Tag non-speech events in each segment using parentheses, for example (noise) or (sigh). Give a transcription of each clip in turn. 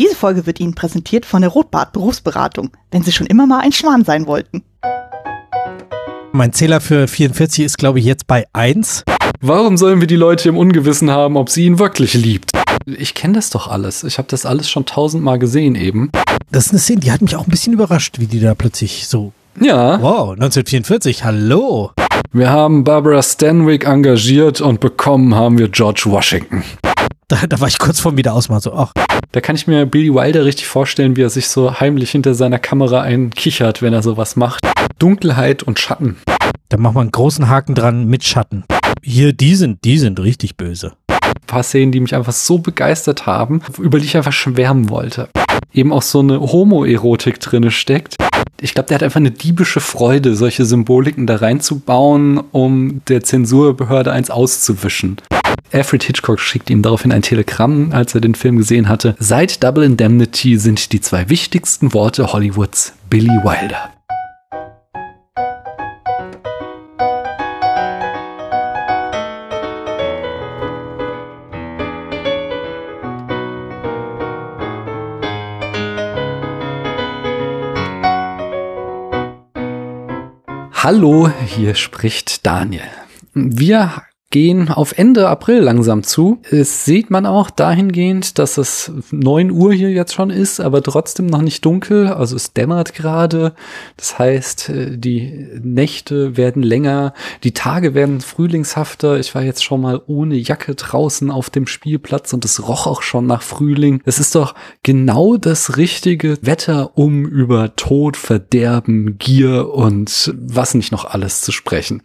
Diese Folge wird Ihnen präsentiert von der Rotbart Berufsberatung, wenn Sie schon immer mal ein Schwan sein wollten. Mein Zähler für 44 ist, glaube ich, jetzt bei 1. Warum sollen wir die Leute im Ungewissen haben, ob sie ihn wirklich liebt? Ich kenne das doch alles. Ich habe das alles schon tausendmal gesehen eben. Das ist eine Szene, die hat mich auch ein bisschen überrascht, wie die da plötzlich so. Ja. Wow, 1944, hallo. Wir haben Barbara Stanwyck engagiert und bekommen haben wir George Washington. Da, da war ich kurz vorm Wiederausmachen so, ach. Da kann ich mir Billy Wilder richtig vorstellen, wie er sich so heimlich hinter seiner Kamera einkichert, wenn er sowas macht. Dunkelheit und Schatten. Da macht man einen großen Haken dran mit Schatten. Hier, die sind, die sind richtig böse. Ein paar Szenen, die mich einfach so begeistert haben, über die ich einfach schwärmen wollte. Eben auch so eine Homoerotik drinne steckt. Ich glaube, der hat einfach eine diebische Freude, solche Symboliken da reinzubauen, um der Zensurbehörde eins auszuwischen. Alfred Hitchcock schickt ihm daraufhin ein Telegramm, als er den Film gesehen hatte. Seit Double Indemnity sind die zwei wichtigsten Worte Hollywoods Billy Wilder. Hallo, hier spricht Daniel. Wir gehen auf Ende April langsam zu. Es sieht man auch dahingehend, dass es neun Uhr hier jetzt schon ist, aber trotzdem noch nicht dunkel. Also es dämmert gerade. Das heißt, äh, die Nächte werden länger, die Tage werden frühlingshafter. Ich war jetzt schon mal ohne Jacke draußen auf dem Spielplatz und es roch auch schon nach Frühling. Es ist doch genau das richtige Wetter, um über Tod, Verderben, Gier und was nicht noch alles zu sprechen.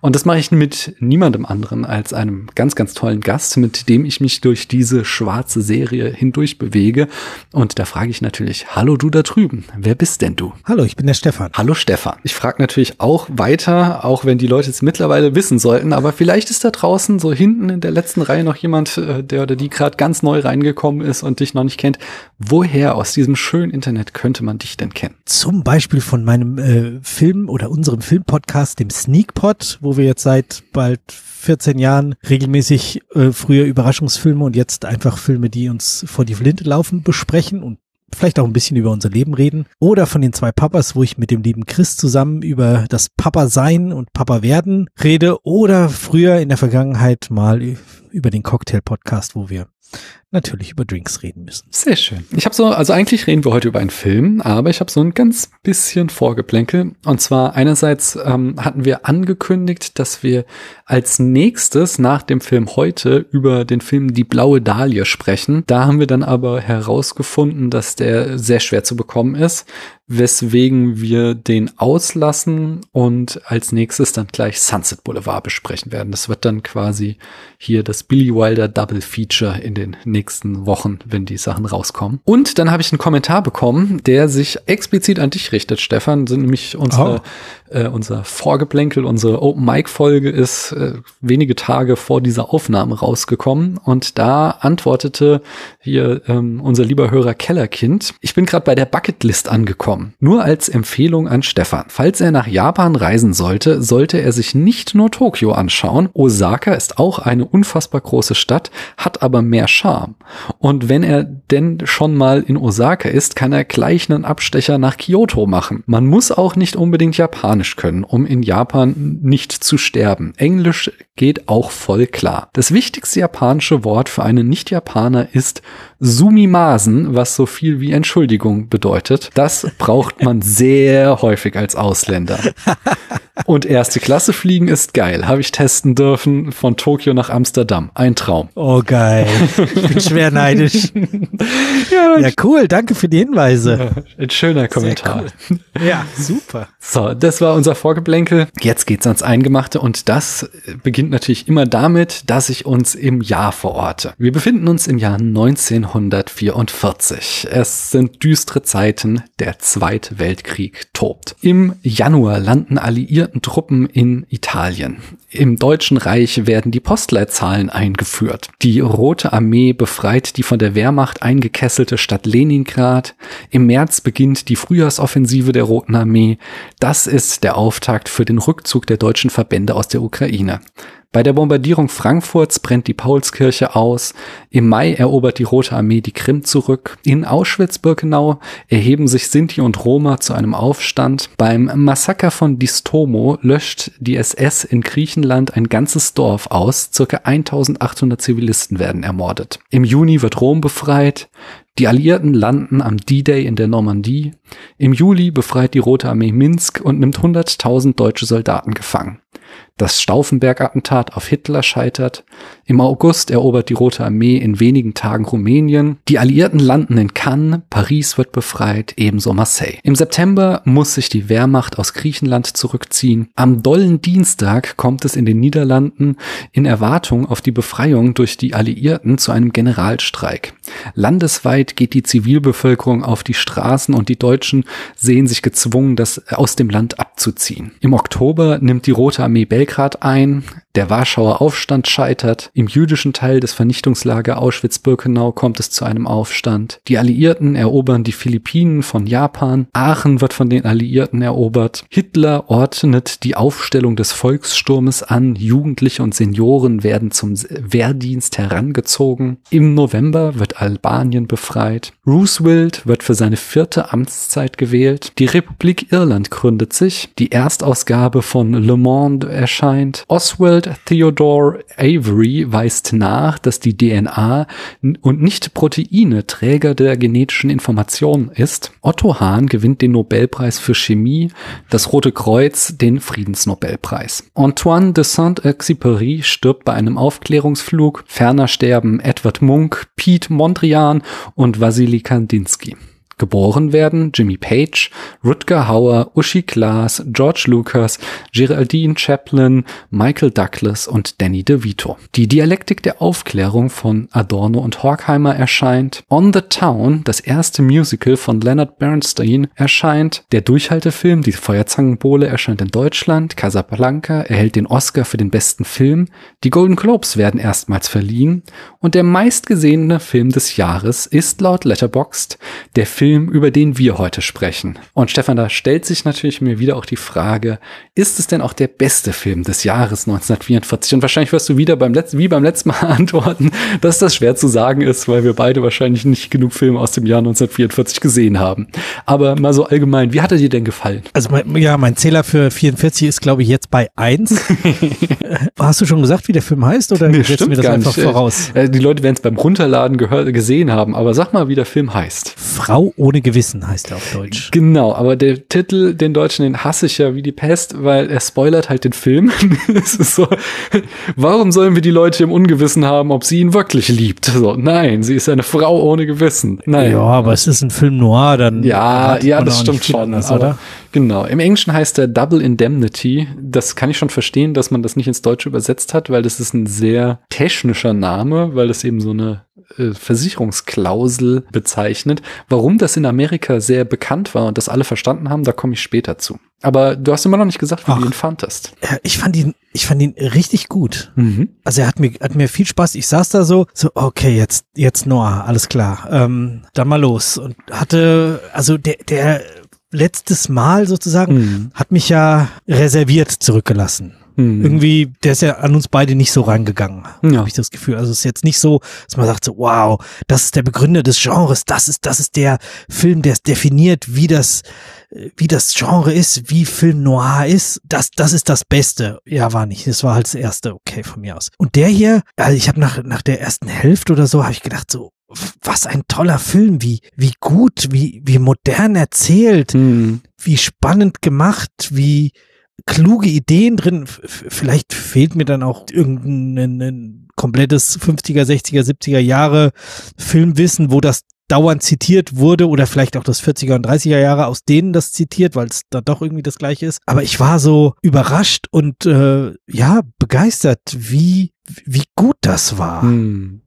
Und das mache ich mit niemandem anderen anderen als einem ganz, ganz tollen Gast, mit dem ich mich durch diese schwarze Serie hindurch bewege. Und da frage ich natürlich, hallo du da drüben, wer bist denn du? Hallo, ich bin der Stefan. Hallo Stefan. Ich frage natürlich auch weiter, auch wenn die Leute es mittlerweile wissen sollten, aber vielleicht ist da draußen so hinten in der letzten Reihe noch jemand, äh, der oder die gerade ganz neu reingekommen ist und dich noch nicht kennt. Woher aus diesem schönen Internet könnte man dich denn kennen? Zum Beispiel von meinem äh, Film oder unserem Filmpodcast, dem Sneakpot, wo wir jetzt seit bald 14 Jahren regelmäßig äh, früher Überraschungsfilme und jetzt einfach Filme, die uns vor die Flinte laufen, besprechen und vielleicht auch ein bisschen über unser Leben reden. Oder von den zwei Papas, wo ich mit dem lieben Chris zusammen über das Papa sein und Papa werden rede. Oder früher in der Vergangenheit mal über den Cocktail Podcast, wo wir natürlich über Drinks reden müssen. Sehr schön. Ich habe so, also eigentlich reden wir heute über einen Film, aber ich habe so ein ganz bisschen Vorgeplänkel. Und zwar einerseits ähm, hatten wir angekündigt, dass wir als nächstes nach dem Film heute über den Film Die blaue Dahlie sprechen. Da haben wir dann aber herausgefunden, dass der sehr schwer zu bekommen ist weswegen wir den auslassen und als nächstes dann gleich Sunset Boulevard besprechen werden. Das wird dann quasi hier das Billy Wilder Double Feature in den nächsten Wochen, wenn die Sachen rauskommen. Und dann habe ich einen Kommentar bekommen, der sich explizit an dich richtet, Stefan, sind nämlich unsere oh äh, unser Vorgeplänkel, unsere Open Mic Folge ist äh, wenige Tage vor dieser Aufnahme rausgekommen und da antwortete hier ähm, unser lieber Hörer Kellerkind, ich bin gerade bei der Bucketlist angekommen. Nur als Empfehlung an Stefan. Falls er nach Japan reisen sollte, sollte er sich nicht nur Tokio anschauen. Osaka ist auch eine unfassbar große Stadt, hat aber mehr Charme. Und wenn er denn schon mal in Osaka ist, kann er gleich einen Abstecher nach Kyoto machen. Man muss auch nicht unbedingt Japan Japanisch können, um in Japan nicht zu sterben. Englisch geht auch voll klar. Das wichtigste japanische Wort für einen Nicht-Japaner ist Sumimasen, was so viel wie Entschuldigung bedeutet. Das braucht man (laughs) sehr häufig als Ausländer. Und erste Klasse fliegen ist geil. Habe ich testen dürfen von Tokio nach Amsterdam. Ein Traum. Oh geil. (laughs) Bin schwer neidisch. (laughs) ja, ja, cool. Danke für die Hinweise. ein schöner Kommentar. Cool. Ja, super. So, das war unser Vorgeblänkel. Jetzt geht's ans Eingemachte und das beginnt natürlich immer damit, dass ich uns im Jahr verorte. Wir befinden uns im Jahr 1944. Es sind düstere Zeiten. Der Zweite Weltkrieg tobt. Im Januar landen alliierten Truppen in Italien. Im Deutschen Reich werden die Postleitzahlen eingeführt. Die Rote Armee befreit die von der Wehrmacht eingekesselte Stadt Leningrad. Im März beginnt die Frühjahrsoffensive der Roten Armee. Das ist der Auftakt für den Rückzug der deutschen Verbände aus der Ukraine. Bei der Bombardierung Frankfurts brennt die Paulskirche aus. Im Mai erobert die Rote Armee die Krim zurück. In Auschwitz-Birkenau erheben sich Sinti und Roma zu einem Aufstand. Beim Massaker von Distomo löscht die SS in Griechenland ein ganzes Dorf aus. Circa 1800 Zivilisten werden ermordet. Im Juni wird Rom befreit. Die Alliierten landen am D-Day in der Normandie. Im Juli befreit die Rote Armee Minsk und nimmt 100.000 deutsche Soldaten gefangen. Das Stauffenberg-Attentat auf Hitler scheitert. Im August erobert die Rote Armee in wenigen Tagen Rumänien. Die Alliierten landen in Cannes. Paris wird befreit, ebenso Marseille. Im September muss sich die Wehrmacht aus Griechenland zurückziehen. Am dollen Dienstag kommt es in den Niederlanden in Erwartung auf die Befreiung durch die Alliierten zu einem Generalstreik. Landesweit geht die Zivilbevölkerung auf die Straßen und die Deutschen sehen sich gezwungen, das aus dem Land abzuziehen. Im Oktober nimmt die Rote Armee Belgrad ein. Der Warschauer Aufstand scheitert. Im jüdischen Teil des Vernichtungslager Auschwitz-Birkenau kommt es zu einem Aufstand. Die Alliierten erobern die Philippinen von Japan. Aachen wird von den Alliierten erobert. Hitler ordnet die Aufstellung des Volkssturmes an. Jugendliche und Senioren werden zum Wehrdienst herangezogen. Im November wird Albanien befreit. Roosevelt wird für seine vierte Amtszeit gewählt. Die Republik Irland gründet sich. Die Erstausgabe von Le Monde erscheint. Oswald Theodore Avery weist nach, dass die DNA und nicht Proteine Träger der genetischen Information ist. Otto Hahn gewinnt den Nobelpreis für Chemie, das Rote Kreuz den Friedensnobelpreis. Antoine de Saint-Exupéry stirbt bei einem Aufklärungsflug. Ferner sterben Edward Munk, Pete Mondrian und Wassily Kandinsky. Geboren werden Jimmy Page, Rutger Hauer, Uschi Glas, George Lucas, Geraldine Chaplin, Michael Douglas und Danny DeVito. Die Dialektik der Aufklärung von Adorno und Horkheimer erscheint. On the Town, das erste Musical von Leonard Bernstein, erscheint. Der Durchhaltefilm Die Feuerzangenbowle erscheint in Deutschland. Casablanca erhält den Oscar für den besten Film. Die Golden Globes werden erstmals verliehen. Und der meistgesehene Film des Jahres ist laut Letterboxd der Film Film, über den wir heute sprechen. Und Stefan, da stellt sich natürlich mir wieder auch die Frage, ist es denn auch der beste Film des Jahres 1944? Und wahrscheinlich wirst du wieder beim letzten, wie beim letzten Mal (laughs) antworten, dass das schwer zu sagen ist, weil wir beide wahrscheinlich nicht genug Filme aus dem Jahr 1944 gesehen haben. Aber mal so allgemein, wie hat er dir denn gefallen? Also mein, ja, mein Zähler für 44 ist, glaube ich, jetzt bei 1. (laughs) Hast du schon gesagt, wie der Film heißt? Oder nee, setzt mir das einfach nicht. voraus? Äh, die Leute werden es beim Runterladen gesehen haben, aber sag mal, wie der Film heißt. Frau ohne Gewissen heißt er auf Deutsch. Genau, aber der Titel, den Deutschen, den hasse ich ja wie die Pest, weil er spoilert halt den Film. (laughs) es ist so, warum sollen wir die Leute im Ungewissen haben, ob sie ihn wirklich liebt? So, nein, sie ist eine Frau ohne Gewissen. Nein. Ja, aber es ist ein Film noir, dann. Ja, ja, das stimmt schon. Anders, oder? Genau. Im Englischen heißt er Double Indemnity. Das kann ich schon verstehen, dass man das nicht ins Deutsche übersetzt hat, weil das ist ein sehr technischer Name, weil das eben so eine äh, Versicherungsklausel bezeichnet. Warum das in Amerika sehr bekannt war und das alle verstanden haben, da komme ich später zu. Aber du hast immer noch nicht gesagt, wie Ach, du ihn fandest. Ich fand ihn, ich fand ihn richtig gut. Mhm. Also er hat mir, hat mir viel Spaß. Ich saß da so, so okay, jetzt, jetzt Noah, alles klar, ähm, dann mal los und hatte, also der, der letztes Mal sozusagen mhm. hat mich ja reserviert zurückgelassen. Hm. Irgendwie, der ist ja an uns beide nicht so rangegangen, ja. habe ich das Gefühl. Also es ist jetzt nicht so, dass man sagt so, wow, das ist der Begründer des Genres, das ist, das ist der Film, der es definiert, wie das, wie das Genre ist, wie Film Noir ist. Das, das ist das Beste. Ja, war nicht. Das war halt das erste, okay, von mir aus. Und der hier, also ich habe nach, nach der ersten Hälfte oder so, habe ich gedacht so, was ein toller Film, wie, wie gut, wie, wie modern erzählt, hm. wie spannend gemacht, wie, kluge Ideen drin. Vielleicht fehlt mir dann auch irgendein komplettes 50er, 60er, 70er Jahre Filmwissen, wo das dauernd zitiert wurde oder vielleicht auch das 40er und 30er Jahre, aus denen das zitiert, weil es da doch irgendwie das gleiche ist. Aber ich war so überrascht und äh, ja, begeistert, wie, wie gut das war. Hm.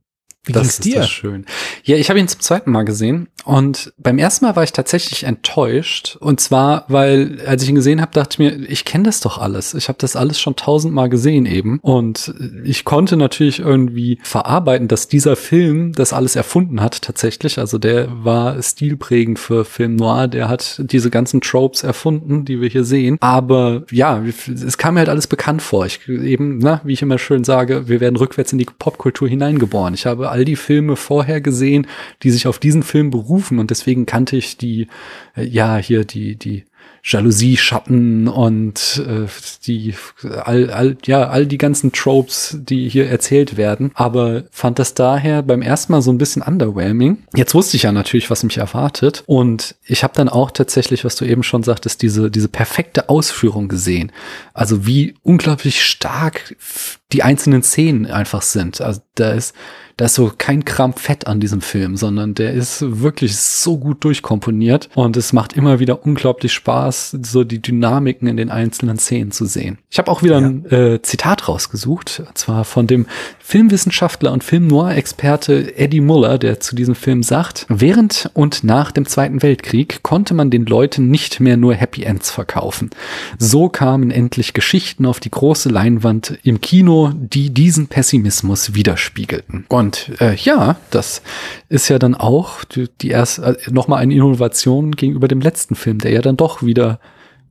Wie das ging's ist dir? schön. Ja, ich habe ihn zum zweiten Mal gesehen und beim ersten Mal war ich tatsächlich enttäuscht. Und zwar, weil als ich ihn gesehen habe, dachte ich mir, ich kenne das doch alles. Ich habe das alles schon tausendmal gesehen eben. Und ich konnte natürlich irgendwie verarbeiten, dass dieser Film das alles erfunden hat tatsächlich. Also der war stilprägend für Film Noir. Der hat diese ganzen Tropes erfunden, die wir hier sehen. Aber ja, es kam mir halt alles bekannt vor. Ich eben, na, wie ich immer schön sage, wir werden rückwärts in die Popkultur hineingeboren. Ich habe all die Filme vorher gesehen, die sich auf diesen Film berufen und deswegen kannte ich die, äh, ja, hier die, die Jalousie-Schatten und äh, die all, all, ja, all die ganzen Tropes, die hier erzählt werden, aber fand das daher beim ersten Mal so ein bisschen underwhelming. Jetzt wusste ich ja natürlich, was mich erwartet und ich habe dann auch tatsächlich, was du eben schon sagtest, diese, diese perfekte Ausführung gesehen. Also wie unglaublich stark die einzelnen Szenen einfach sind. Also da ist da ist so kein Kram Fett an diesem Film, sondern der ist wirklich so gut durchkomponiert und es macht immer wieder unglaublich Spaß, so die Dynamiken in den einzelnen Szenen zu sehen. Ich habe auch wieder ja. ein äh, Zitat rausgesucht, und zwar von dem Filmwissenschaftler und Film-Noir-Experte Eddie Muller, der zu diesem Film sagt, während und nach dem Zweiten Weltkrieg konnte man den Leuten nicht mehr nur Happy Ends verkaufen. So kamen endlich Geschichten auf die große Leinwand im Kino, die diesen Pessimismus widerspiegelten. Und äh, ja, das ist ja dann auch die, die erst äh, nochmal eine Innovation gegenüber dem letzten Film, der ja dann doch wieder,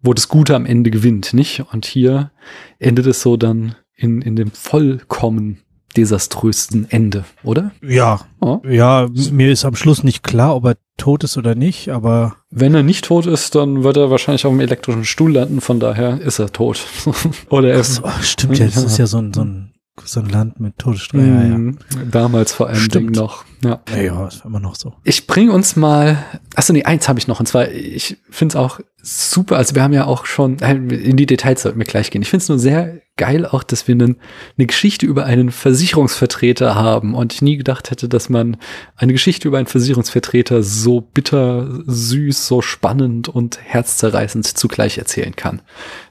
wo das Gute am Ende gewinnt, nicht? Und hier endet es so dann in, in dem vollkommen desaströsten Ende, oder? Ja. Oh. Ja, mir ist am Schluss nicht klar, ob er tot ist oder nicht, aber. Wenn er nicht tot ist, dann wird er wahrscheinlich auf dem elektrischen Stuhl landen, von daher ist er tot. (laughs) oder er. So, stimmt ja, das ist ja so ein, so ein so ein Land mit Todessteuer. Mhm. Ja. Damals vor allem Stimmt. noch. Ja, ja, ja ist immer noch so. Ich bringe uns mal, achso nee, eins habe ich noch. Und zwar, ich finde es auch super, also wir haben ja auch schon, äh, in die Details sollten wir gleich gehen. Ich finde es nur sehr geil auch, dass wir einen, eine Geschichte über einen Versicherungsvertreter haben. Und ich nie gedacht hätte, dass man eine Geschichte über einen Versicherungsvertreter so bitter, süß, so spannend und herzzerreißend zugleich erzählen kann.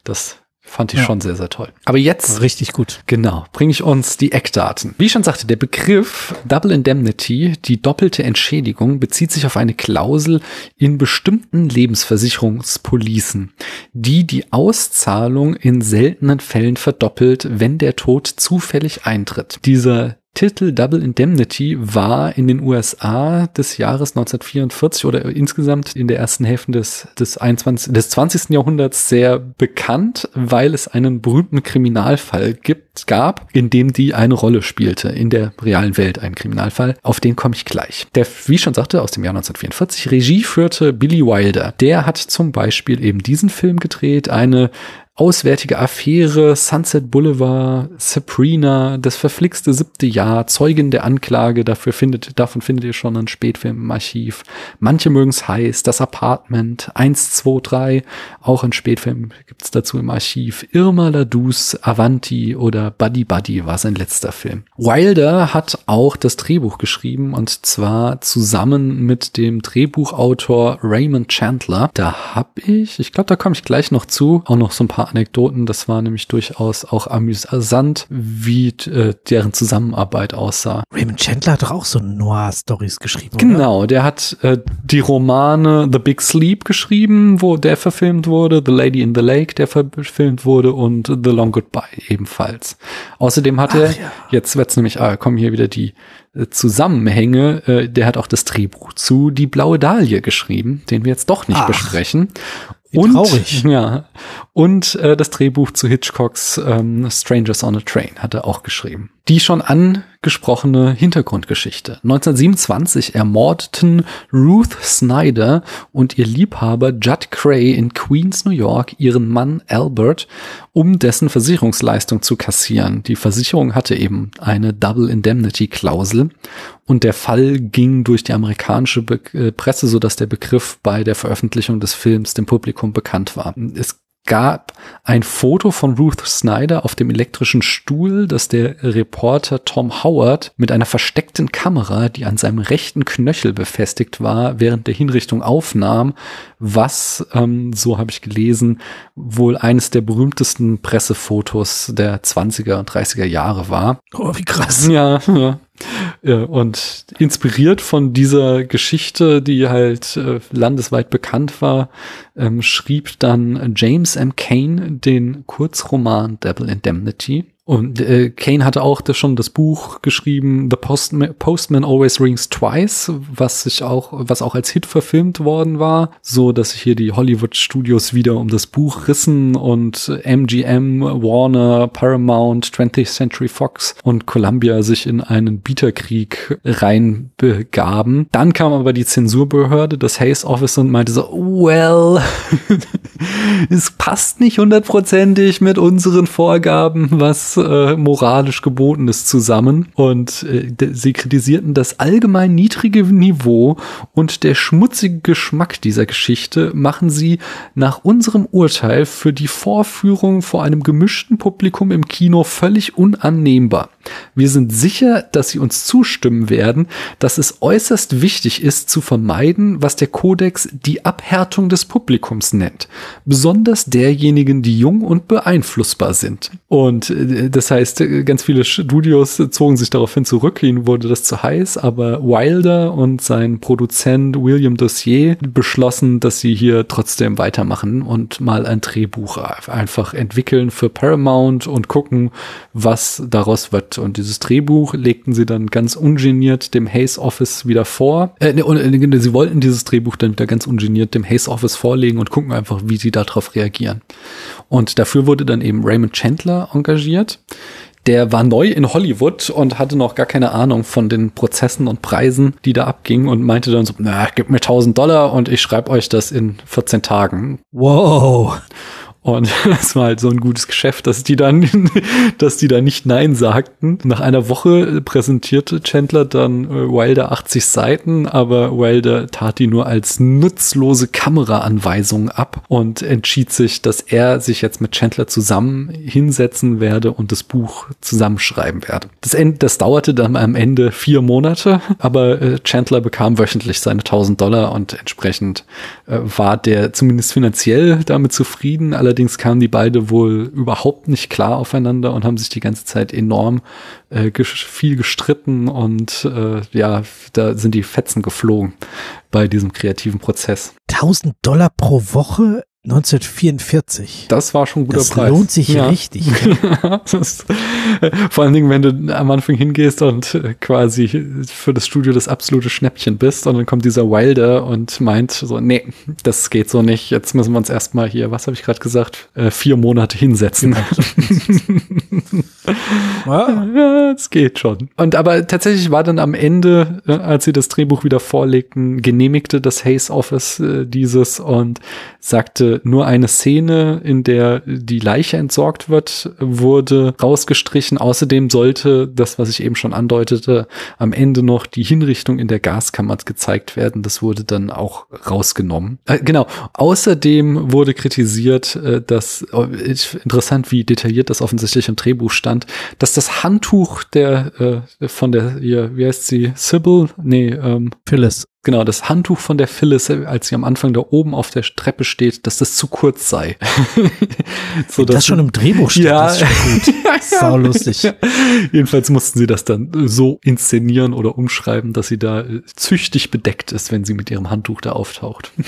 Das Fand ich ja. schon sehr, sehr toll. Aber jetzt. Richtig gut. Genau. Bringe ich uns die Eckdaten. Wie ich schon sagte, der Begriff Double Indemnity, die doppelte Entschädigung, bezieht sich auf eine Klausel in bestimmten Lebensversicherungspolicen, die die Auszahlung in seltenen Fällen verdoppelt, wenn der Tod zufällig eintritt. Dieser Titel Double Indemnity war in den USA des Jahres 1944 oder insgesamt in der ersten Hälfte des, des, 21, des 20. Jahrhunderts sehr bekannt, weil es einen berühmten Kriminalfall gibt, gab, in dem die eine Rolle spielte in der realen Welt, ein Kriminalfall. Auf den komme ich gleich. Der, wie ich schon sagte, aus dem Jahr 1944, Regie führte Billy Wilder. Der hat zum Beispiel eben diesen Film gedreht, eine Auswärtige Affäre, Sunset Boulevard, Sabrina, das verflixte siebte Jahr, Zeugin der Anklage, dafür findet, davon findet ihr schon einen Spätfilm im Archiv. Manche mögen's heiß, das Apartment, 1, 2, 3, auch ein Spätfilm gibt's dazu im Archiv. Irma Ladus, Avanti oder Buddy Buddy war sein letzter Film. Wilder hat auch das Drehbuch geschrieben und zwar zusammen mit dem Drehbuchautor Raymond Chandler. Da hab ich, ich glaube, da komme ich gleich noch zu, auch noch so ein paar Anekdoten. Das war nämlich durchaus auch amüsant, wie äh, deren Zusammenarbeit aussah. Raymond Chandler hat doch auch so Noir-Stories geschrieben. Genau, oder? der hat äh, die Romane The Big Sleep geschrieben, wo der verfilmt wurde, The Lady in the Lake, der verfilmt wurde und The Long Goodbye ebenfalls. Außerdem hat Ach, er, ja. jetzt wird's nämlich, ah, kommen hier wieder die äh, Zusammenhänge, äh, der hat auch das Drehbuch zu Die blaue Dahlie geschrieben, den wir jetzt doch nicht Ach. besprechen. Wie und, traurig. (laughs) Ja. Und äh, das Drehbuch zu Hitchcocks ähm, Strangers on a Train hat er auch geschrieben. Die schon angesprochene Hintergrundgeschichte. 1927 ermordeten Ruth Snyder und ihr Liebhaber Judd Cray in Queens, New York, ihren Mann Albert, um dessen Versicherungsleistung zu kassieren. Die Versicherung hatte eben eine Double Indemnity Klausel und der Fall ging durch die amerikanische Be äh, Presse, so dass der Begriff bei der Veröffentlichung des Films dem Publikum bekannt war. Es gab ein Foto von Ruth Snyder auf dem elektrischen Stuhl, das der Reporter Tom Howard mit einer versteckten Kamera, die an seinem rechten Knöchel befestigt war, während der Hinrichtung aufnahm, was, ähm, so habe ich gelesen, wohl eines der berühmtesten Pressefotos der 20er und 30er Jahre war. Oh, wie krass. Ja, ja. Und inspiriert von dieser Geschichte, die halt äh, landesweit bekannt war, ähm, schrieb dann James M. Kane den Kurzroman Devil Indemnity. Und äh, Kane hatte auch das schon das Buch geschrieben, The Postman, Postman Always Rings Twice, was sich auch, was auch als Hit verfilmt worden war, so dass sich hier die Hollywood Studios wieder um das Buch rissen und MGM, Warner, Paramount, 20th Century Fox und Columbia sich in einen Bieterkrieg reinbegaben. Dann kam aber die Zensurbehörde, das Hays Office und meinte so, well, (laughs) es passt nicht hundertprozentig mit unseren Vorgaben, was äh, moralisch geboten ist, zusammen. Und äh, sie kritisierten das allgemein niedrige Niveau und der schmutzige Geschmack dieser Geschichte machen sie nach unserem Urteil für die Vorführung vor einem gemischten Publikum im Kino völlig unannehmbar. Wir sind sicher, dass Sie uns zustimmen werden, dass es äußerst wichtig ist zu vermeiden, was der Kodex die Abhärtung des Publikums nennt, besonders derjenigen, die jung und beeinflussbar sind. Und äh, das heißt, ganz viele Studios zogen sich daraufhin zurück, ihnen wurde das zu heiß, aber Wilder und sein Produzent William Dossier beschlossen, dass sie hier trotzdem weitermachen und mal ein Drehbuch einfach entwickeln für Paramount und gucken, was daraus wird. Und dieses Drehbuch legten sie dann ganz ungeniert dem Hayes Office wieder vor. Äh, ne, äh, sie wollten dieses Drehbuch dann wieder ganz ungeniert dem Hayes Office vorlegen und gucken einfach, wie sie darauf reagieren. Und dafür wurde dann eben Raymond Chandler engagiert. Der war neu in Hollywood und hatte noch gar keine Ahnung von den Prozessen und Preisen, die da abgingen und meinte dann so, na, gib mir 1000 Dollar und ich schreibe euch das in 14 Tagen. Wow. Und (laughs) es war halt so ein gutes Geschäft, dass die dann, (laughs) dass die da nicht Nein sagten. Nach einer Woche präsentierte Chandler dann äh, Wilder 80 Seiten, aber Wilder tat die nur als nutzlose Kameraanweisung ab und entschied sich, dass er sich jetzt mit Chandler zusammen hinsetzen werde und das Buch zusammenschreiben werde. Das, End, das dauerte dann am Ende vier Monate, aber äh, Chandler bekam wöchentlich seine 1000 Dollar und entsprechend äh, war der zumindest finanziell damit zufrieden. Allerdings kamen die beide wohl überhaupt nicht klar aufeinander und haben sich die ganze Zeit enorm äh, viel gestritten und äh, ja, da sind die Fetzen geflogen bei diesem kreativen Prozess. 1000 Dollar pro Woche 1944. Das war schon ein guter das Preis. Das lohnt sich ja. richtig. (laughs) ist, vor allen Dingen, wenn du am Anfang hingehst und äh, quasi für das Studio das absolute Schnäppchen bist und dann kommt dieser Wilder und meint so, nee, das geht so nicht. Jetzt müssen wir uns erstmal hier, was habe ich gerade gesagt, äh, vier Monate hinsetzen. Genau. (laughs) ja, es geht schon. Und aber tatsächlich war dann am Ende, äh, als sie das Drehbuch wieder vorlegten, genehmigte das Hayes Office dieses und sagte, nur eine Szene, in der die Leiche entsorgt wird, wurde rausgestrichen. Außerdem sollte das, was ich eben schon andeutete, am Ende noch die Hinrichtung in der Gaskammer gezeigt werden. Das wurde dann auch rausgenommen. Äh, genau. Außerdem wurde kritisiert, äh, dass äh, interessant, wie detailliert das offensichtlich im Drehbuch stand, dass das Handtuch der äh, von der wie heißt sie, Sybil? Nee, ähm, Phyllis. Genau, das Handtuch von der Phyllis, als sie am Anfang da oben auf der Treppe steht, dass das zu kurz sei. (laughs) so, das schon im Drehbuch steht, ja, ist schon gut. (laughs) Sau lustig. Jedenfalls mussten sie das dann so inszenieren oder umschreiben, dass sie da äh, züchtig bedeckt ist, wenn sie mit ihrem Handtuch da auftaucht. (laughs)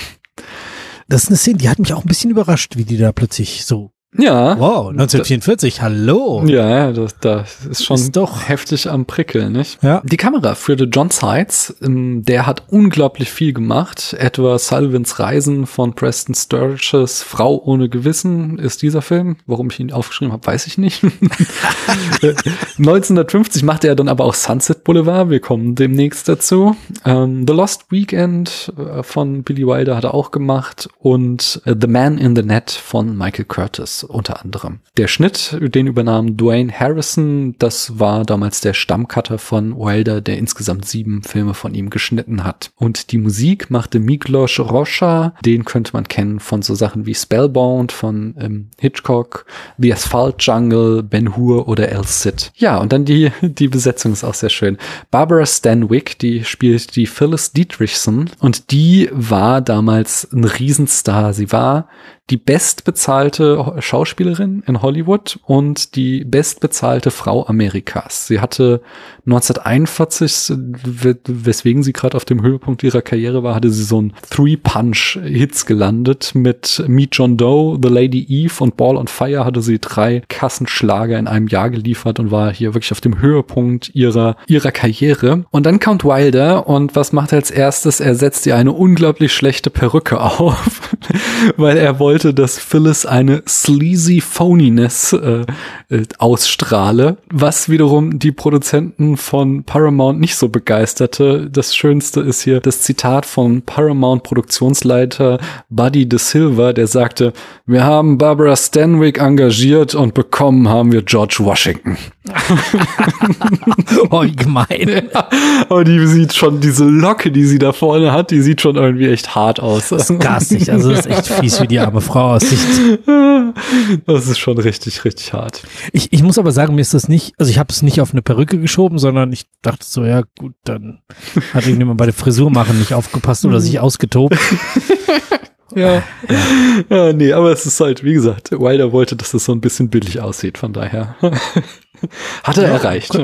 Das ist eine Szene, die hat mich auch ein bisschen überrascht, wie die da plötzlich so ja. Wow, 1944, da, hallo. Ja, das, das ist schon ist doch heftig am Prickeln, nicht? Ja. Die Kamera führte John Sides, ähm, der hat unglaublich viel gemacht. Etwa Sullivans Reisen von Preston Sturges Frau ohne Gewissen ist dieser Film. Warum ich ihn aufgeschrieben habe, weiß ich nicht. (laughs) 1950 machte er dann aber auch Sunset Boulevard. Wir kommen demnächst dazu. Ähm, the Lost Weekend äh, von Billy Wilder hat er auch gemacht und äh, The Man in the Net von Michael Curtis unter anderem. Der Schnitt, den übernahm Dwayne Harrison. Das war damals der Stammcutter von Wilder, der insgesamt sieben Filme von ihm geschnitten hat. Und die Musik machte Miklos Rocha. Den könnte man kennen von so Sachen wie Spellbound von ähm, Hitchcock, The Asphalt Jungle, Ben Hur oder El Cid. Ja, und dann die, die Besetzung ist auch sehr schön. Barbara Stanwyck, die spielt die Phyllis Dietrichson und die war damals ein Riesenstar. Sie war die bestbezahlte Schauspielerin in Hollywood und die bestbezahlte Frau Amerikas. Sie hatte 1941, weswegen sie gerade auf dem Höhepunkt ihrer Karriere war, hatte sie so ein Three-Punch-Hits gelandet mit Meet John Doe, The Lady Eve und Ball on Fire hatte sie drei Kassenschlager in einem Jahr geliefert und war hier wirklich auf dem Höhepunkt ihrer, ihrer Karriere. Und dann kommt Wilder und was macht er als erstes? Er setzt ihr eine unglaublich schlechte Perücke (laughs) auf, weil er wollte, dass Phyllis eine sleazy Phoniness äh, äh, ausstrahle, was wiederum die Produzenten von Paramount nicht so begeisterte. Das Schönste ist hier das Zitat von Paramount Produktionsleiter Buddy De Silva, der sagte, wir haben Barbara Stanwyck engagiert und bekommen haben wir George Washington. (laughs) oh, wie gemein. Ja, (laughs) aber die sieht schon, diese Locke, die sie da vorne hat, die sieht schon irgendwie echt hart aus. Das ist garstig, also das ist echt fies, wie die arme Frau aussieht. (laughs) Das ist schon richtig, richtig hart. Ich, ich muss aber sagen, mir ist das nicht, also ich habe es nicht auf eine Perücke geschoben, sondern ich dachte so, ja gut, dann hat irgendjemand bei der Frisur machen nicht aufgepasst oder sich ausgetobt. Ja. ja. ja. nee, aber es ist halt, wie gesagt, Wilder wollte, dass das so ein bisschen billig aussieht, von daher. (laughs) Hat er ja, erreicht.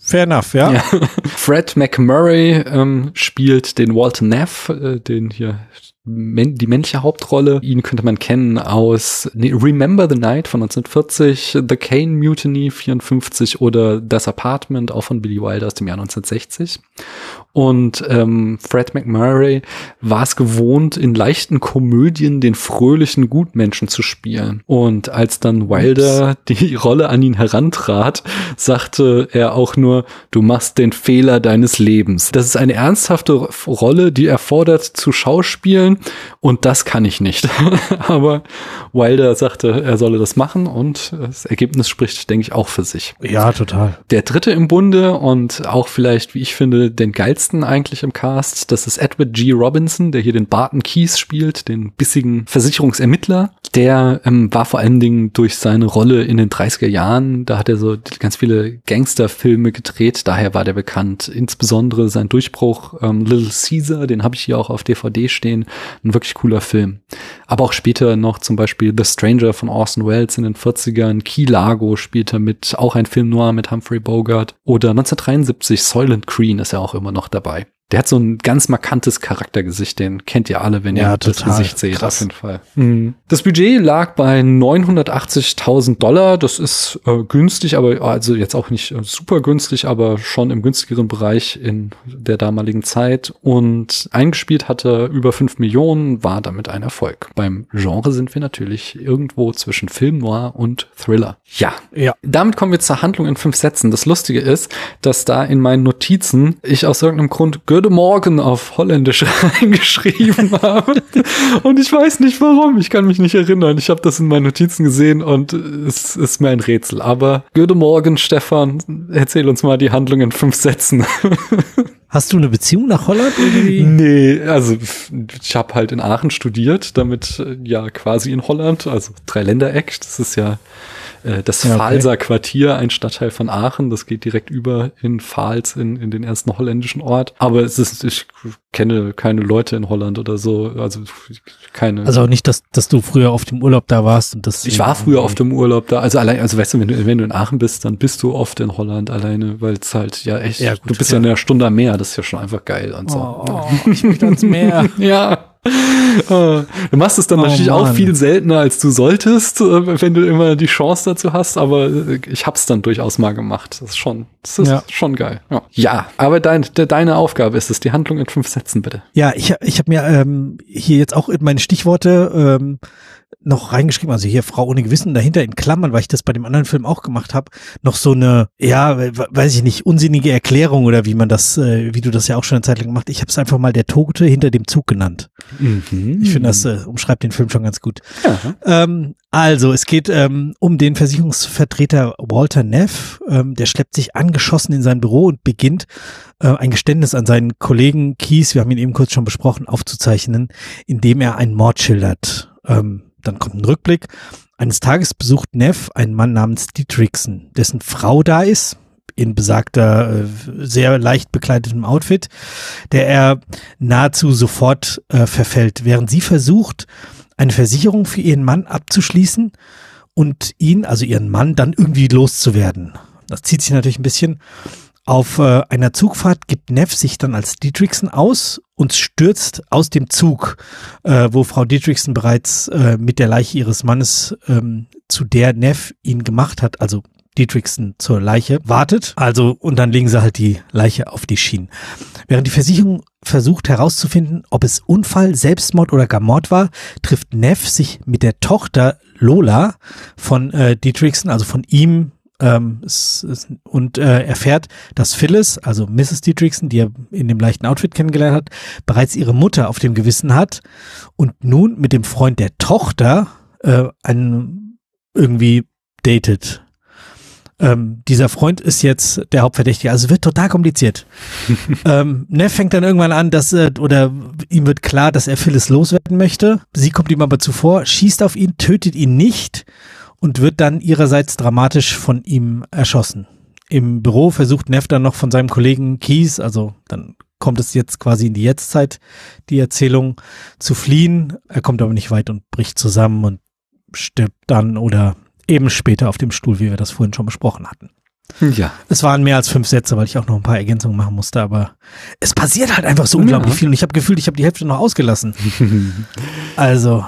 Fair enough, ja. ja. (laughs) Fred McMurray ähm, spielt den Walter Neff, äh, den hier die männliche Hauptrolle. Ihn könnte man kennen aus Remember the Night von 1940, The Kane Mutiny 54 oder Das Apartment auch von Billy Wilder aus dem Jahr 1960. Und ähm, Fred McMurray war es gewohnt, in leichten Komödien den fröhlichen Gutmenschen zu spielen. Und als dann Wilder Ups. (laughs) die Rolle an ihn herantrat, sagte er auch nur, du machst den Fehler deines Lebens. Das ist eine ernsthafte Rolle, die erfordert zu schauspielen und das kann ich nicht. (laughs) Aber Wilder sagte, er solle das machen und das Ergebnis spricht, denke ich, auch für sich. Ja, total. Der dritte im Bunde und auch vielleicht, wie ich finde, den geilsten eigentlich im Cast, das ist Edward G. Robinson, der hier den Barton Keys spielt, den bissigen Versicherungsermittler. Der ähm, war vor allen Dingen durch seine Rolle in den 30er Jahren, da hat er so ganz viele Gangsterfilme gedreht, daher war der bekannt. Insbesondere sein Durchbruch ähm, Little Caesar, den habe ich hier auch auf DVD stehen, ein wirklich cooler Film. Aber auch später noch zum Beispiel The Stranger von Orson Welles in den 40ern, Key Largo spielt er mit, auch ein Film noir mit Humphrey Bogart oder 1973 Soylent Green ist er auch immer noch dabei. Der hat so ein ganz markantes Charaktergesicht, den kennt ihr alle, wenn ja, ihr das Gesicht seht, Krass. auf jeden Fall. Mhm. Das Budget lag bei 980.000 Dollar. Das ist äh, günstig, aber also jetzt auch nicht äh, super günstig, aber schon im günstigeren Bereich in der damaligen Zeit. Und eingespielt hatte über 5 Millionen, war damit ein Erfolg. Beim Genre sind wir natürlich irgendwo zwischen Film noir und Thriller. Ja. ja. Damit kommen wir zur Handlung in fünf Sätzen. Das Lustige ist, dass da in meinen Notizen ich aus irgendeinem Grund Gute Morgen auf Holländisch (laughs) reingeschrieben habe. Und ich weiß nicht warum. Ich kann mich nicht erinnern. Ich habe das in meinen Notizen gesehen und es ist mir ein Rätsel. Aber Gute Morgen, Stefan. Erzähl uns mal die Handlung in fünf Sätzen. (laughs) Hast du eine Beziehung nach Holland irgendwie? Nee, also ich habe halt in Aachen studiert, damit ja quasi in Holland, also Dreiländereck, das ist ja äh, das ja, okay. Pfalzer Quartier, ein Stadtteil von Aachen. Das geht direkt über in Pfalz, in, in den ersten holländischen Ort. Aber es ist, ich kenne keine Leute in Holland oder so. Also keine. Also auch nicht, dass, dass du früher auf dem Urlaub da warst und das. Ich war früher auf dem Urlaub da. Also allein, also weißt du, wenn du, wenn du in Aachen bist, dann bist du oft in Holland alleine, weil es halt ja echt, ja, gut, du bist ja. ja eine Stunde am Meer, das ist ja schon einfach geil und so. Oh, oh, ich möchte ans Meer. (laughs) ja. (laughs) du machst es dann oh, natürlich Mann. auch viel seltener, als du solltest, äh, wenn du immer die Chance dazu hast, aber äh, ich hab's dann durchaus mal gemacht. Das ist schon, das ist ja. schon geil. Ja. ja, aber dein, de, deine Aufgabe ist es, die Handlung in fünf Sätzen bitte. Ja, ich, ich habe mir ähm, hier jetzt auch meine Stichworte ähm, noch reingeschrieben, also hier Frau ohne Gewissen dahinter in Klammern, weil ich das bei dem anderen Film auch gemacht habe, noch so eine, ja, weiß ich nicht, unsinnige Erklärung oder wie man das, äh, wie du das ja auch schon eine Zeit lang gemacht. Ich habe es einfach mal der Tote hinter dem Zug genannt. Mhm. Ich finde, das äh, umschreibt den Film schon ganz gut. Ja. Ähm, also, es geht ähm, um den Versicherungsvertreter Walter Neff. Ähm, der schleppt sich angeschossen in sein Büro und beginnt äh, ein Geständnis an seinen Kollegen Kies, wir haben ihn eben kurz schon besprochen, aufzuzeichnen, indem er einen Mord schildert. Ähm, dann kommt ein Rückblick. Eines Tages besucht Neff einen Mann namens Dietrichson, dessen Frau da ist, in besagter, äh, sehr leicht bekleidetem Outfit, der er nahezu sofort äh, verfällt, während sie versucht, eine Versicherung für ihren Mann abzuschließen und ihn, also ihren Mann, dann irgendwie loszuwerden. Das zieht sich natürlich ein bisschen. Auf äh, einer Zugfahrt gibt Neff sich dann als Dietrichson aus und stürzt aus dem Zug, äh, wo Frau Dietrichson bereits äh, mit der Leiche ihres Mannes, ähm, zu der Neff ihn gemacht hat, also Dietrichson zur Leiche wartet. Also, und dann legen sie halt die Leiche auf die Schienen. Während die Versicherung versucht herauszufinden, ob es Unfall, Selbstmord oder gar Mord war, trifft Neff sich mit der Tochter Lola von äh, Dietrichson, also von ihm, ähm, und äh, erfährt, dass Phyllis, also Mrs. Dietrichson, die er in dem leichten Outfit kennengelernt hat, bereits ihre Mutter auf dem Gewissen hat und nun mit dem Freund der Tochter äh, einen irgendwie datet. Ähm, dieser Freund ist jetzt der Hauptverdächtige. Also es wird total kompliziert. (laughs) ähm, Neff fängt dann irgendwann an, dass äh, oder ihm wird klar, dass er Phyllis loswerden möchte. Sie kommt ihm aber zuvor, schießt auf ihn, tötet ihn nicht und wird dann ihrerseits dramatisch von ihm erschossen. Im Büro versucht Neff dann noch von seinem Kollegen Keys, also dann kommt es jetzt quasi in die Jetztzeit, die Erzählung, zu fliehen. Er kommt aber nicht weit und bricht zusammen und stirbt dann oder eben später auf dem Stuhl, wie wir das vorhin schon besprochen hatten. Ja. Es waren mehr als fünf Sätze, weil ich auch noch ein paar Ergänzungen machen musste, aber es passiert halt einfach so unglaublich Ja. viel und ich habe gefühlt, ich habe die Hälfte noch ausgelassen. (laughs) Also,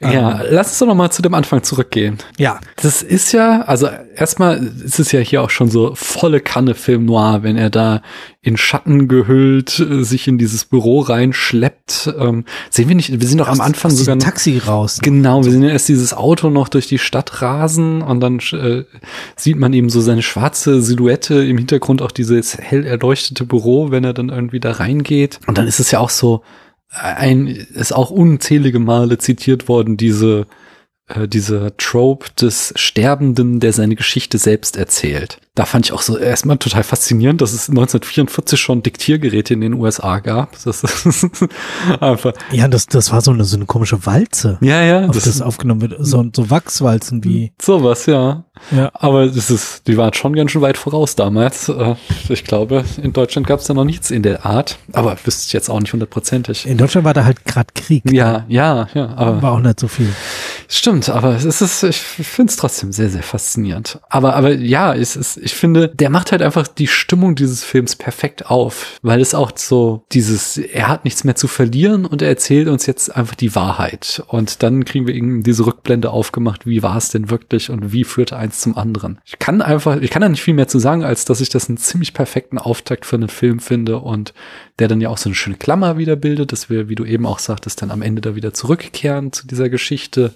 Ja, lass uns doch noch mal zu dem Anfang zurückgehen. ja, Das ist ja, also erstmal ist es ja hier auch schon so volle Kanne Film Noir, wenn er da in Schatten gehüllt äh, sich in dieses Büro reinschleppt. Ähm, sehen wir nicht, wir sind doch am Anfang aus sogar noch, Taxi raus. Genau, wir sehen ja erst dieses Auto noch durch die Stadt rasen und dann äh, sieht man eben so seine schwarze Silhouette im Hintergrund auch dieses hell erleuchtete Büro, wenn er dann irgendwie da reingeht. Und dann ist es ja auch so, ein, ist auch unzählige Male zitiert worden, diese, äh, diese Trope des Sterbenden, der seine Geschichte selbst erzählt. Da fand ich auch so erstmal total faszinierend, dass es 1944 schon Diktiergeräte in den USA gab. Das ist (laughs) einfach, Ja, das, das war so eine, so eine komische Walze, ja, ja, auf das, das, aufgenommen wird. So, so Wachswalzen wie, sowas, ja. ja. Aber das ist, die waren schon ganz schön weit voraus damals. Äh, Ich glaube, in Deutschland gab es da noch nichts in der Art, aber wüsste ich jetzt auch nicht hundertprozentig. In Deutschland war da halt gerade Krieg. Ja, ja, ja, aber War auch nicht so viel. Stimmt, aber es ist, ich finde es trotzdem sehr, sehr faszinierend. Aber, aber ja, es ist, ich finde, der macht halt einfach die Stimmung dieses Films perfekt auf, weil es auch so dieses, er hat nichts mehr zu verlieren und er erzählt uns jetzt einfach die Wahrheit. Und dann kriegen wir eben diese Rückblende aufgemacht, wie war es denn wirklich und wie führte eins zum anderen. Ich kann einfach, ich kann da nicht viel mehr zu sagen, als dass ich das einen ziemlich perfekten Auftakt für einen Film finde und der dann ja auch so eine schöne Klammer wieder bildet, dass wir, wie du eben auch sagtest, dann am Ende da wieder zurückkehren zu dieser Geschichte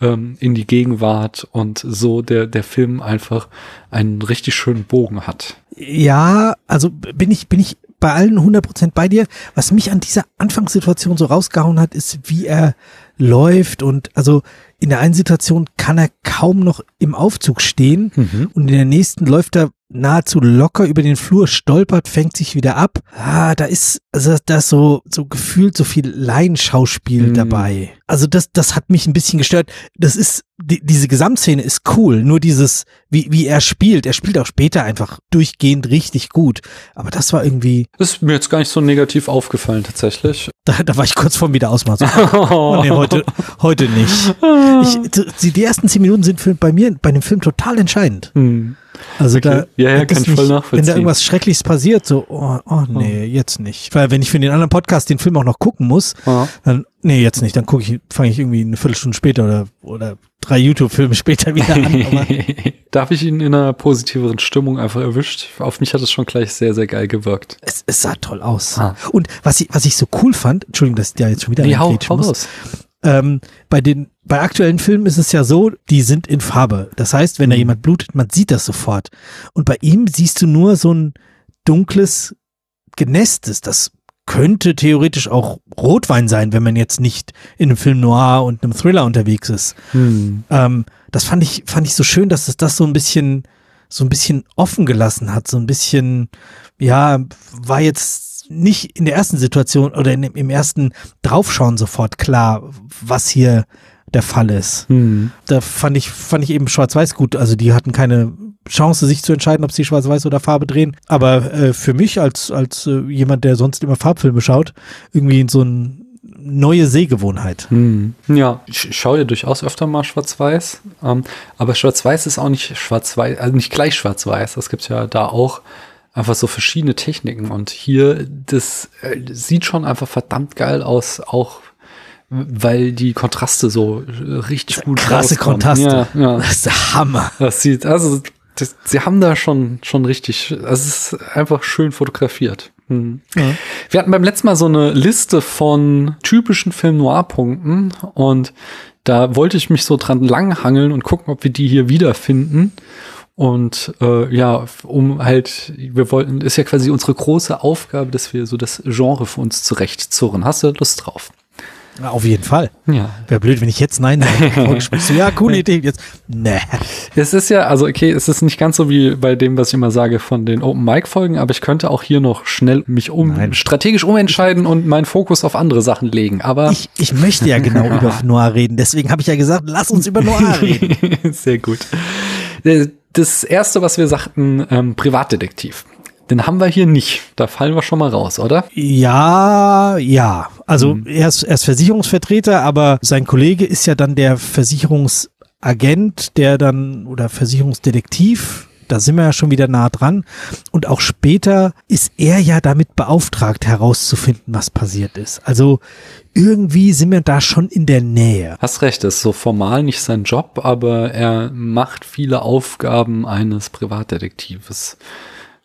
ähm, in die Gegenwart und so der, der Film einfach einen richtig schönen Bogen hat. Ja, also bin ich, bin ich bei allen 100% bei dir. Was mich an dieser Anfangssituation so rausgehauen hat, ist, wie er läuft und also in der einen Situation kann er kaum noch im Aufzug stehen und in der nächsten läuft er nahezu locker über den Flur, stolpert, fängt sich wieder ab. Ah, da ist, also da ist so, so gefühlt so viel Laienschauspiel Mhm. dabei. Also das, das hat mich ein bisschen gestört. Das ist, die, diese Gesamtszene ist cool, nur dieses, wie, wie er spielt. Er spielt auch später einfach durchgehend richtig gut. Aber das war irgendwie, Ist mir jetzt gar nicht so negativ aufgefallen tatsächlich. (laughs) da, da war ich kurz vorm Wiederausmachen. Oh nee, (laughs) heute, heute nicht. Ich, die, die ersten zehn Minuten sind für, bei mir bei dem Film total entscheidend. Hm. Also da, Ja, ja, kann ich voll nicht- nachvollziehen. Wenn da irgendwas Schreckliches passiert, so, oh, oh nee, jetzt nicht. Weil wenn ich für den anderen Podcast den Film auch noch gucken muss, Ja. dann, nee, jetzt nicht. Dann gucke ich, fange ich irgendwie eine Viertelstunde später oder, oder drei YouTube-Filme (laughs) später wieder an. Aber (laughs) da habe ich ihn in einer positiveren Stimmung einfach erwischt. Auf mich hat es schon gleich sehr, sehr geil gewirkt. es, es sah toll aus. Ah. Und was ich, was ich so cool fand, Entschuldigung, dass ich da jetzt schon wieder Nee, hau, hau muss. raus. Ähm, bei den, bei aktuellen Filmen ist es ja so, die sind in Farbe. Das heißt, wenn da Mhm. jemand blutet, man sieht das sofort. Und bei ihm siehst du nur so ein dunkles Genästes. Das könnte theoretisch auch Rotwein sein, wenn man jetzt nicht in einem Film Noir und einem Thriller unterwegs ist. Hm. Ähm, das fand ich, fand ich so schön, dass es das so ein bisschen, so ein bisschen offen gelassen hat. So ein bisschen, ja, war jetzt nicht in der ersten Situation oder in, im ersten Draufschauen sofort klar, was hier der Fall ist. Hm. Da fand ich, fand ich eben Schwarz-Weiß gut. Also die hatten keine Chance, sich zu entscheiden, ob sie Schwarz-Weiß oder Farbe drehen. Aber äh, für mich als, als äh, jemand, der sonst immer Farbfilme schaut, irgendwie so ein neue Sehgewohnheit. Hm. Ja, ich schaue ja durchaus öfter mal Schwarz-Weiß, ähm, aber Schwarz-Weiß ist auch nicht Schwarz-Weiß, also nicht gleich Schwarz-Weiß. Es gibt ja da auch einfach so verschiedene Techniken und hier, das äh, sieht schon einfach verdammt geil aus, auch weil die Kontraste so richtig gut Krasse rauskommen. Kontraste. Ja, ja. Das ist der Hammer. Das sieht, also das, sie haben da schon, schon richtig, also es ist einfach schön fotografiert. Mhm. Wir hatten beim letzten Mal so eine Liste von typischen Film-Noir-Punkten und da wollte ich mich so dran langhangeln und gucken, ob wir die hier wiederfinden. Und äh, ja, um halt, wir wollten, ist ja quasi unsere große Aufgabe, dass wir so das Genre für uns zurechtzurren. Hast du Lust drauf? Auf jeden Fall. Ja. Wäre blöd, wenn ich jetzt Nein sage. (laughs) Ja, coole Idee. Jetzt, nee. Es ist ja, also okay, es ist nicht ganz so wie bei dem, was ich immer sage von den Open Mic Folgen, aber ich könnte auch hier noch schnell mich um Nein. strategisch umentscheiden und meinen Fokus auf andere Sachen legen. Aber Ich, ich möchte ja genau (laughs) über Noir reden. Deswegen habe ich ja gesagt, lass uns über Noir (laughs) reden. sehr gut. Das erste, was wir sagten, ähm, Privatdetektiv. Den haben wir hier nicht. Da fallen wir schon mal raus, oder? Ja, ja. Also er, ist, er ist Versicherungsvertreter, aber sein Kollege ist ja dann der Versicherungsagent, der dann oder Versicherungsdetektiv. Da sind wir ja schon wieder nah dran. Und auch später ist er ja damit beauftragt, herauszufinden, was passiert ist. Also irgendwie sind wir da schon in der Nähe. Hast recht, das ist so formal nicht sein Job, aber er macht viele Aufgaben eines Privatdetektives.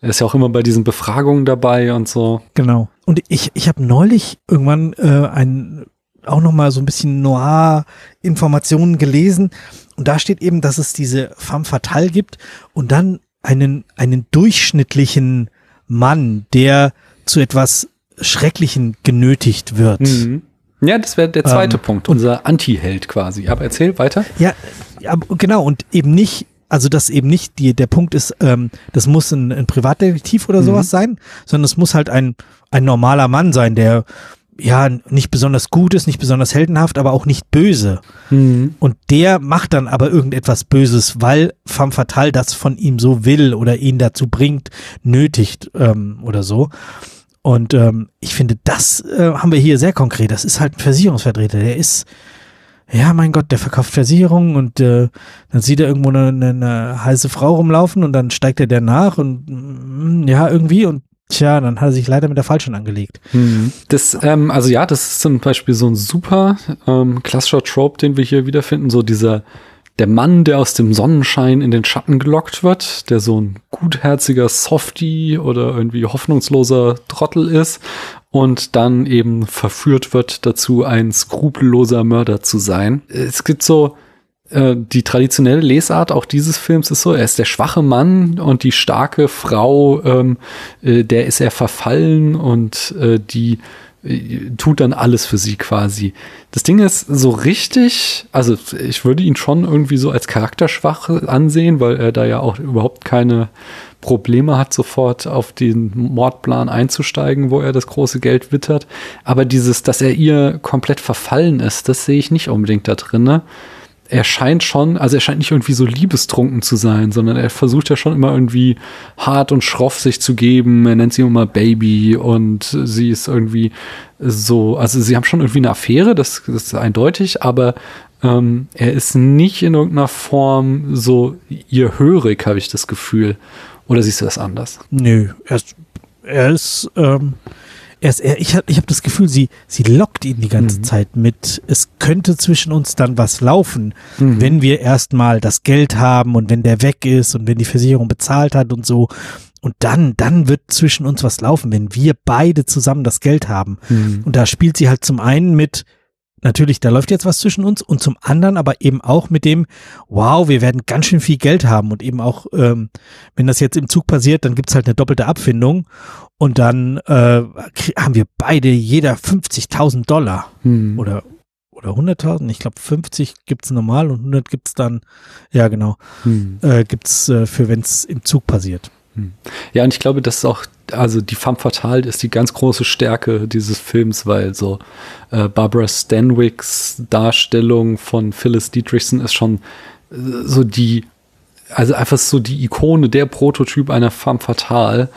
Er ist ja auch immer bei diesen Befragungen dabei und so. Genau. Und ich, ich habe neulich irgendwann äh, ein auch noch mal so ein bisschen Noir-Informationen gelesen und da steht eben, dass es diese femme fatale gibt und dann einen einen durchschnittlichen Mann, der zu etwas Schrecklichen genötigt wird. Mhm. Ja, das wäre der zweite Ähm, Punkt, unser Anti-Held quasi. Aber erzähl weiter. Ja, ja, genau und eben nicht also das eben nicht die, der Punkt ist, ähm, das muss ein, ein Privatdetektiv oder sowas sein, sondern es muss halt ein, ein normaler Mann sein, der ja nicht besonders gut ist, nicht besonders heldenhaft, aber auch nicht böse. Und der macht dann aber irgendetwas Böses, weil femme fatale das von ihm so will oder ihn dazu bringt, nötigt ähm, oder so. Und ähm, ich finde, das äh, haben wir hier sehr konkret. Das ist halt ein Versicherungsvertreter. Der ist, ja, mein Gott, der verkauft Versicherungen und äh, dann sieht er irgendwo eine, eine, heiße Frau rumlaufen und dann steigt er der nach und mm, ja, irgendwie und tja, dann hat er sich leider mit der Falschen angelegt. Das, ähm, also ja, das ist zum Beispiel so ein super ähm, klassischer Trope, den wir hier wiederfinden. So dieser, der Mann, der aus dem Sonnenschein in den Schatten gelockt wird, der so ein gutherziger Softie oder irgendwie hoffnungsloser Trottel ist und dann eben verführt wird dazu, ein skrupelloser Mörder zu sein. Es gibt so, äh, die traditionelle Lesart auch dieses Films ist so, er ist der schwache Mann und die starke Frau, ähm, äh, der ist er verfallen und äh, die tut dann alles für sie quasi. Das Ding ist so richtig, also ich würde ihn schon irgendwie so als charakterschwach ansehen, weil er da ja auch überhaupt keine Probleme hat, sofort auf den Mordplan einzusteigen, wo er das große Geld wittert. Aber dieses, dass er ihr komplett verfallen ist, das sehe ich nicht unbedingt da drin. Ne? Er scheint schon, also er scheint nicht irgendwie so liebestrunken zu sein, sondern er versucht ja schon immer irgendwie hart und schroff sich zu geben. Er nennt sie immer Baby und sie ist irgendwie so, also sie haben schon irgendwie eine Affäre, das, das ist eindeutig, aber ähm, er ist nicht in irgendeiner Form so ihr hörig, habe ich das Gefühl. Oder siehst du das anders? Nö, er ist, er ist, ähm, er ist er, ich habe ich hab das Gefühl, sie, sie lockt ihn die ganze Zeit mit, es könnte zwischen uns dann was laufen, wenn wir erstmal das Geld haben und wenn der weg ist und wenn die Versicherung bezahlt hat und so. Und dann, dann wird zwischen uns was laufen, wenn wir beide zusammen das Geld haben. Und da spielt sie halt zum einen mit, natürlich, da läuft jetzt was zwischen uns und zum anderen aber eben auch mit dem, wow, wir werden ganz schön viel Geld haben und eben auch, ähm, wenn das jetzt im Zug passiert, dann gibt's halt eine doppelte Abfindung und dann äh, haben wir beide jeder 50.000 Dollar Hm. oder oder 100.000, ich glaube 50 gibt's normal und 100 gibt's dann, ja genau, Hm. äh, gibt's äh, für wenn's im Zug passiert. Ja, und ich glaube, das ist auch, also die femme fatale ist die ganz große Stärke dieses Films, weil so äh, Barbara Stanwicks Darstellung von Phyllis Dietrichson ist schon äh, so die, also einfach so die Ikone, der Prototyp einer femme fatale.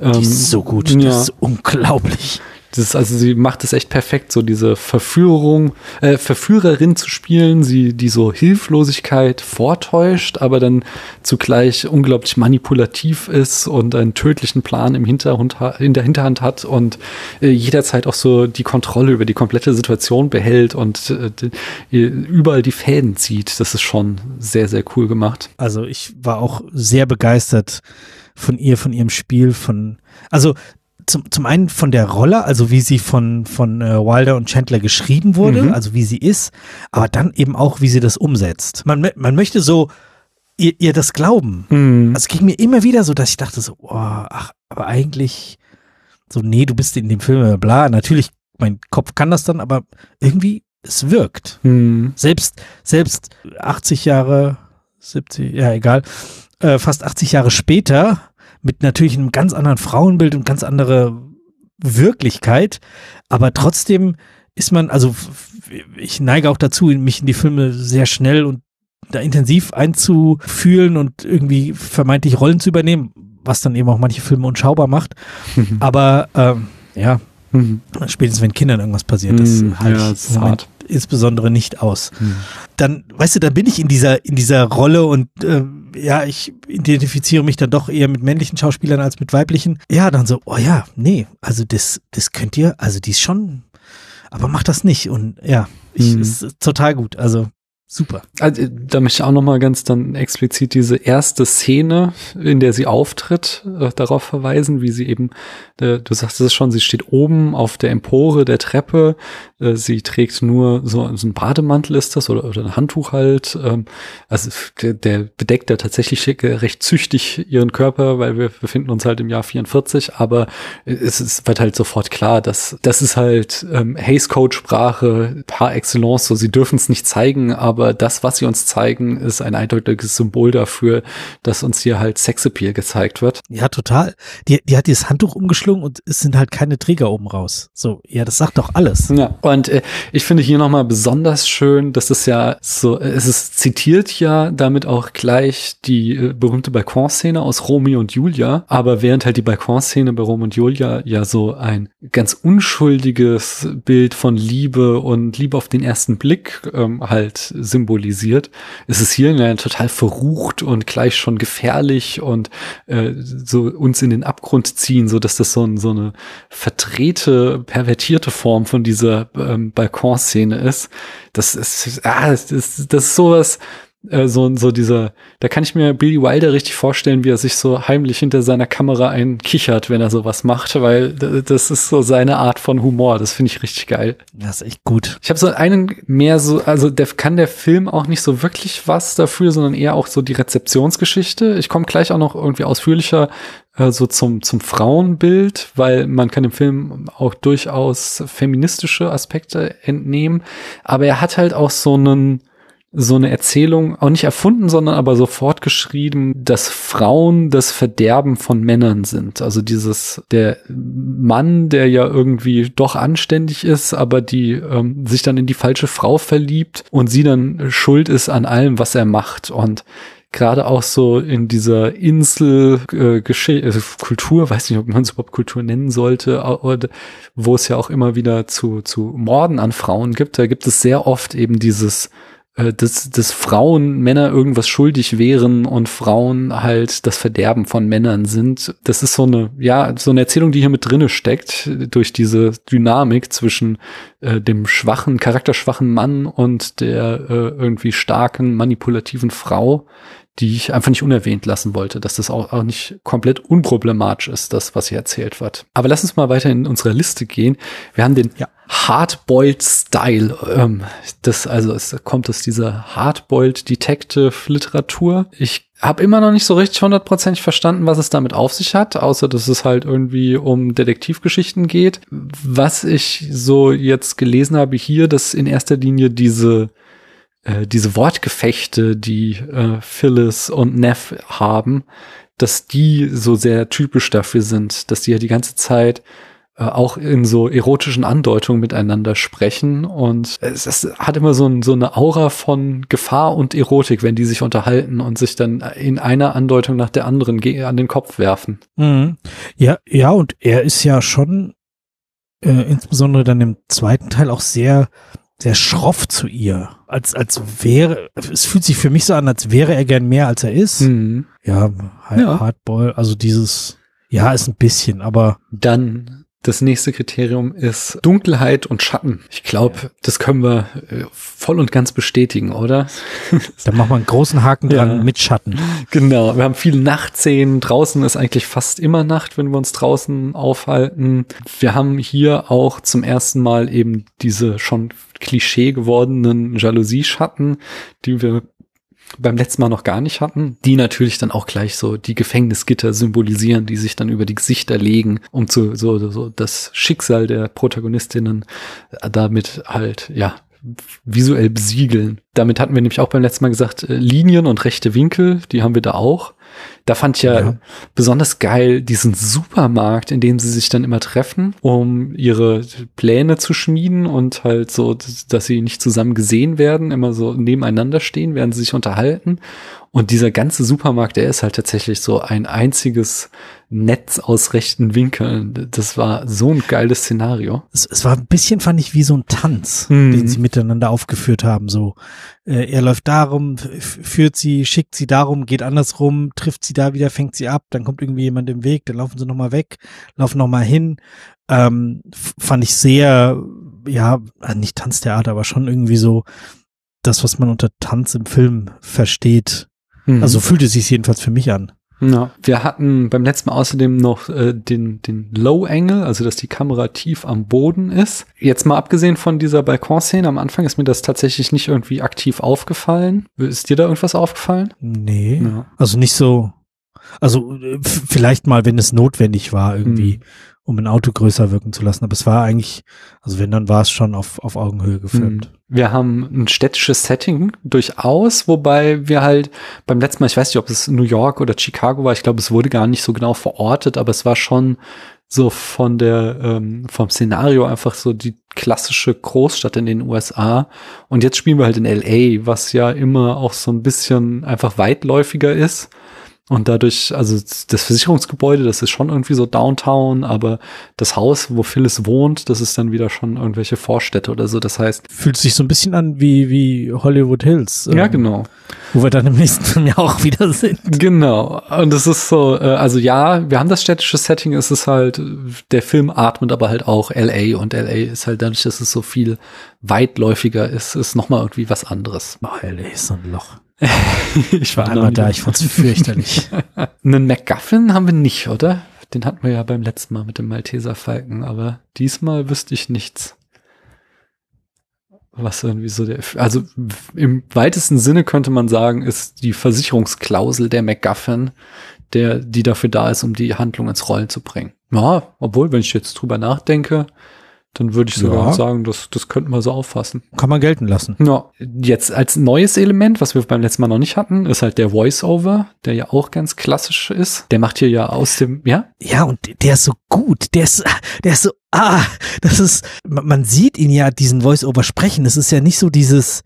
Ähm, Die ist so gut, Ja, das ist unglaublich. Ist, also sie macht es echt perfekt, so diese Verführung, äh, Verführerin zu spielen, sie die so Hilflosigkeit vortäuscht, aber dann zugleich unglaublich manipulativ ist und einen tödlichen Plan im Hinterhand in der Hinterhand hat und äh, jederzeit auch so die Kontrolle über die komplette Situation behält und äh, überall die Fäden zieht. Das ist schon sehr, sehr cool gemacht. Also ich war auch sehr begeistert von ihr, von ihrem Spiel, von, also zum, zum einen von der Rolle, also wie sie von, von äh, Wilder und Chandler geschrieben wurde, mhm. also wie sie ist, aber dann eben auch, wie sie das umsetzt. Man, man möchte so ihr, ihr das glauben. Mhm. Also es ging mir immer wieder so, dass ich dachte so, oh, ach, aber eigentlich so, nee, du bist in dem Film, bla, natürlich, mein Kopf kann das dann, aber irgendwie, es wirkt. Mhm. Selbst, selbst 80 Jahre, 70, ja, egal, äh, fast 80 Jahre später mit natürlich einem ganz anderen Frauenbild und ganz andere Wirklichkeit, aber trotzdem ist man, also ich neige auch dazu, mich in die Filme sehr schnell und da intensiv einzufühlen und irgendwie vermeintlich Rollen zu übernehmen, was dann eben auch manche Filme unschaubar macht. Aber ähm, ja, mhm. spätestens wenn Kindern irgendwas passiert, das mhm, halte ja, ich im Moment insbesondere nicht aus. Mhm. Dann, weißt du, dann bin ich in dieser, in dieser Rolle und äh, ja, ich identifiziere mich dann doch eher mit männlichen Schauspielern als mit weiblichen. Ja, dann so, oh ja, nee, also das, das könnt ihr, also die ist schon, aber macht das nicht. Und ja, ich, mhm. ist total gut. Also Super. Also, da möchte ich auch noch mal ganz dann explizit diese erste Szene, in der sie auftritt, äh, darauf verweisen, wie sie eben, äh, du sagst es schon, sie steht oben auf der Empore der Treppe, äh, sie trägt nur so, so ein Bademantel ist das oder, oder ein Handtuch halt. Ähm, also der, der bedeckt ja tatsächlich recht züchtig ihren Körper, weil wir befinden uns halt im Jahr 44, aber es, es wird halt sofort klar, dass das ist halt ähm, Haze Code Sprache par excellence, so sie dürfen es nicht zeigen, aber aber das, was sie uns zeigen, ist ein eindeutiges Symbol dafür, dass uns hier halt Sexappeal gezeigt wird. Ja, total. Die, die hat dieses Handtuch umgeschlungen und es sind halt keine Träger oben raus. So, ja, das sagt doch alles. Ja, und äh, ich finde hier nochmal besonders schön, dass es ja so, es ist zitiert ja damit auch gleich die äh, berühmte Balkonszene aus Romeo und Julia, aber während halt die Balkonszene bei Romeo und Julia ja so ein ganz unschuldiges Bild von Liebe und Liebe auf den ersten Blick ähm, halt symbolisiert, ist es hier ja total verrucht und gleich schon gefährlich und äh, so uns in den Abgrund ziehen, so dass das so, ein, so eine verdrehte, pervertierte Form von dieser ähm, Balkonszene ist. Das ist, ah, das ist, das ist sowas, äh, so, so dieser, da kann ich mir Billy Wilder richtig vorstellen, wie er sich so heimlich hinter seiner Kamera einkichert, wenn er sowas macht, weil das ist so seine Art von Humor. Das finde ich richtig geil. Das ist echt gut. Ich habe so einen mehr so, also der kann der Film auch nicht so wirklich was dafür, sondern eher auch so die Rezeptionsgeschichte. Ich komme gleich auch noch irgendwie ausführlicher äh, so zum, zum Frauenbild, weil man kann dem Film auch durchaus feministische Aspekte entnehmen. Aber er hat halt auch so einen, so eine Erzählung, auch nicht erfunden, sondern aber so fortgeschrieben, dass Frauen das Verderben von Männern sind. Also dieses, der Mann, der ja irgendwie doch anständig ist, aber die ähm, sich dann in die falsche Frau verliebt und sie dann schuld ist an allem, was er macht. Und gerade auch so in dieser Insel äh, Kultur, weiß nicht, ob man es überhaupt Kultur nennen sollte, wo es ja auch immer wieder zu, zu Morden an Frauen gibt, da gibt es sehr oft eben dieses äh, dass, dass Frauen Männer irgendwas schuldig wären und Frauen halt das Verderben von Männern sind. Das ist so eine, ja, so eine Erzählung, die hier mit drinne steckt, durch diese Dynamik zwischen äh, dem schwachen, charakterschwachen Mann und der äh, irgendwie starken, manipulativen Frau, die ich einfach nicht unerwähnt lassen wollte, dass das auch, auch nicht komplett unproblematisch ist, das, was hier erzählt wird. Aber lass uns mal weiter in unsere Liste gehen. Wir haben den ja. Hardboiled Style. Ähm, das, also es kommt aus dieser Hardboiled Detective Literatur. Ich habe immer noch nicht so richtig hundertprozentig verstanden, was es damit auf sich hat, außer dass es halt irgendwie um Detektivgeschichten geht. Was ich so jetzt gelesen habe hier, dass in erster Linie diese äh, diese Wortgefechte, die äh, Phyllis und Neff haben, dass die so sehr typisch dafür sind, dass die ja die ganze Zeit äh, auch in so erotischen Andeutungen miteinander sprechen und es, es hat immer so, ein, so eine Aura von Gefahr und Erotik, wenn die sich unterhalten und sich dann in einer Andeutung nach der anderen an den Kopf werfen. Mhm. Ja, ja, und er ist ja schon äh, insbesondere dann im zweiten Teil auch sehr, sehr schroff zu ihr. Als, als wäre, es fühlt sich für mich so an, als wäre er gern mehr, als er ist. Mhm. Ja, Ja. Hardball, also dieses, ja, ist ein bisschen, aber Dann das nächste Kriterium ist Dunkelheit und Schatten. Ich glaube, das können wir äh, voll und ganz bestätigen, oder? (laughs) da machen wir einen großen Haken dran Ja. mit Schatten. Genau, wir haben viele Nachtszenen. Draußen ist eigentlich fast immer Nacht, wenn wir uns draußen aufhalten. Wir haben hier auch zum ersten Mal eben diese schon Klischee gewordenen Jalousie-Schatten, die wir beim letzten Mal noch gar nicht hatten, die natürlich dann auch gleich so die Gefängnisgitter symbolisieren, die sich dann über die Gesichter legen, um zu so, so das Schicksal der Protagonistinnen äh, damit halt, ja, visuell besiegeln. Damit hatten wir nämlich auch beim letzten Mal gesagt, äh, Linien und rechte Winkel, die haben wir da auch. Da fand ich ja, Ja. besonders geil diesen Supermarkt, in dem sie sich dann immer treffen, um ihre Pläne zu schmieden und halt so, dass sie nicht zusammen gesehen werden, immer so nebeneinander stehen, während sie sich unterhalten. Und dieser ganze Supermarkt, der ist halt tatsächlich so ein einziges Netz aus rechten Winkeln. Das war so ein geiles Szenario. Es, es war ein bisschen, fand ich, wie so ein Tanz, Mhm. den sie miteinander aufgeführt haben. So, äh, er läuft darum, führt sie, schickt sie darum, geht andersrum, trifft sie da wieder, fängt sie ab, dann kommt irgendwie jemand im Weg, dann laufen sie nochmal weg, laufen nochmal hin. Ähm, fand ich sehr, ja, äh, nicht Tanztheater, aber schon irgendwie so das, was man unter Tanz im Film versteht. Mhm. Also fühlte es sich jedenfalls für mich an. Ja, wir hatten beim letzten Mal außerdem noch äh, den, den Low Angle, also dass die Kamera tief am Boden ist. Jetzt mal abgesehen von dieser Balkonszene am Anfang ist mir das tatsächlich nicht irgendwie aktiv aufgefallen. Ist dir da irgendwas aufgefallen? Nee. Ja. Also nicht so, also äh, vielleicht mal, wenn es notwendig war, irgendwie, Mhm. Um ein Auto größer wirken zu lassen. Aber es war eigentlich, also wenn, dann war es schon auf, auf Augenhöhe gefilmt. Wir haben ein städtisches Setting durchaus, wobei wir halt beim letzten Mal, ich weiß nicht, ob es New York oder Chicago war, ich glaube, es wurde gar nicht so genau verortet, aber es war schon so von der, ähm, vom Szenario einfach so die klassische Großstadt in den USA. Und jetzt spielen wir halt in LA, was ja immer auch so ein bisschen einfach weitläufiger ist. Und dadurch, also das Versicherungsgebäude, das ist schon irgendwie so Downtown, aber das Haus, wo Phyllis wohnt, das ist dann wieder schon irgendwelche Vorstädte oder so. Das heißt, Fühlt sich so ein bisschen an wie, wie Hollywood Hills. ja, ähm, genau. Wo wir dann im nächsten Film ja auch wieder sind. Genau. Und es ist so, äh, also ja, wir haben das städtische Setting, es ist halt, der Film atmet aber halt auch LA und LA ist halt dadurch, dass es so viel weitläufiger ist, ist nochmal irgendwie was anderes. Oh, LA ist so ein Loch. (laughs) ich war einmal da, ich fand's fürchterlich. (laughs) Einen MacGuffin haben wir nicht, oder? Den hatten wir ja beim letzten Mal mit dem Malteser Falken, aber diesmal wüsste ich nichts. Was irgendwie so der, also im weitesten Sinne könnte man sagen, ist die Versicherungsklausel der MacGuffin, der, die dafür da ist, um die Handlung ins Rollen zu bringen. Ja, obwohl, wenn ich jetzt drüber nachdenke, dann würde ich sogar Ja. sagen, das, das könnten wir so auffassen. Kann man gelten lassen. Ja, jetzt als neues Element, was wir beim letzten Mal noch nicht hatten, ist halt der Voice-Over, der ja auch ganz klassisch ist. Der macht hier ja aus dem, ja? Ja, und der ist so gut. Der ist, der ist so, ah, das ist, man man sieht ihn ja diesen Voice-Over sprechen. Es ist ja nicht so dieses,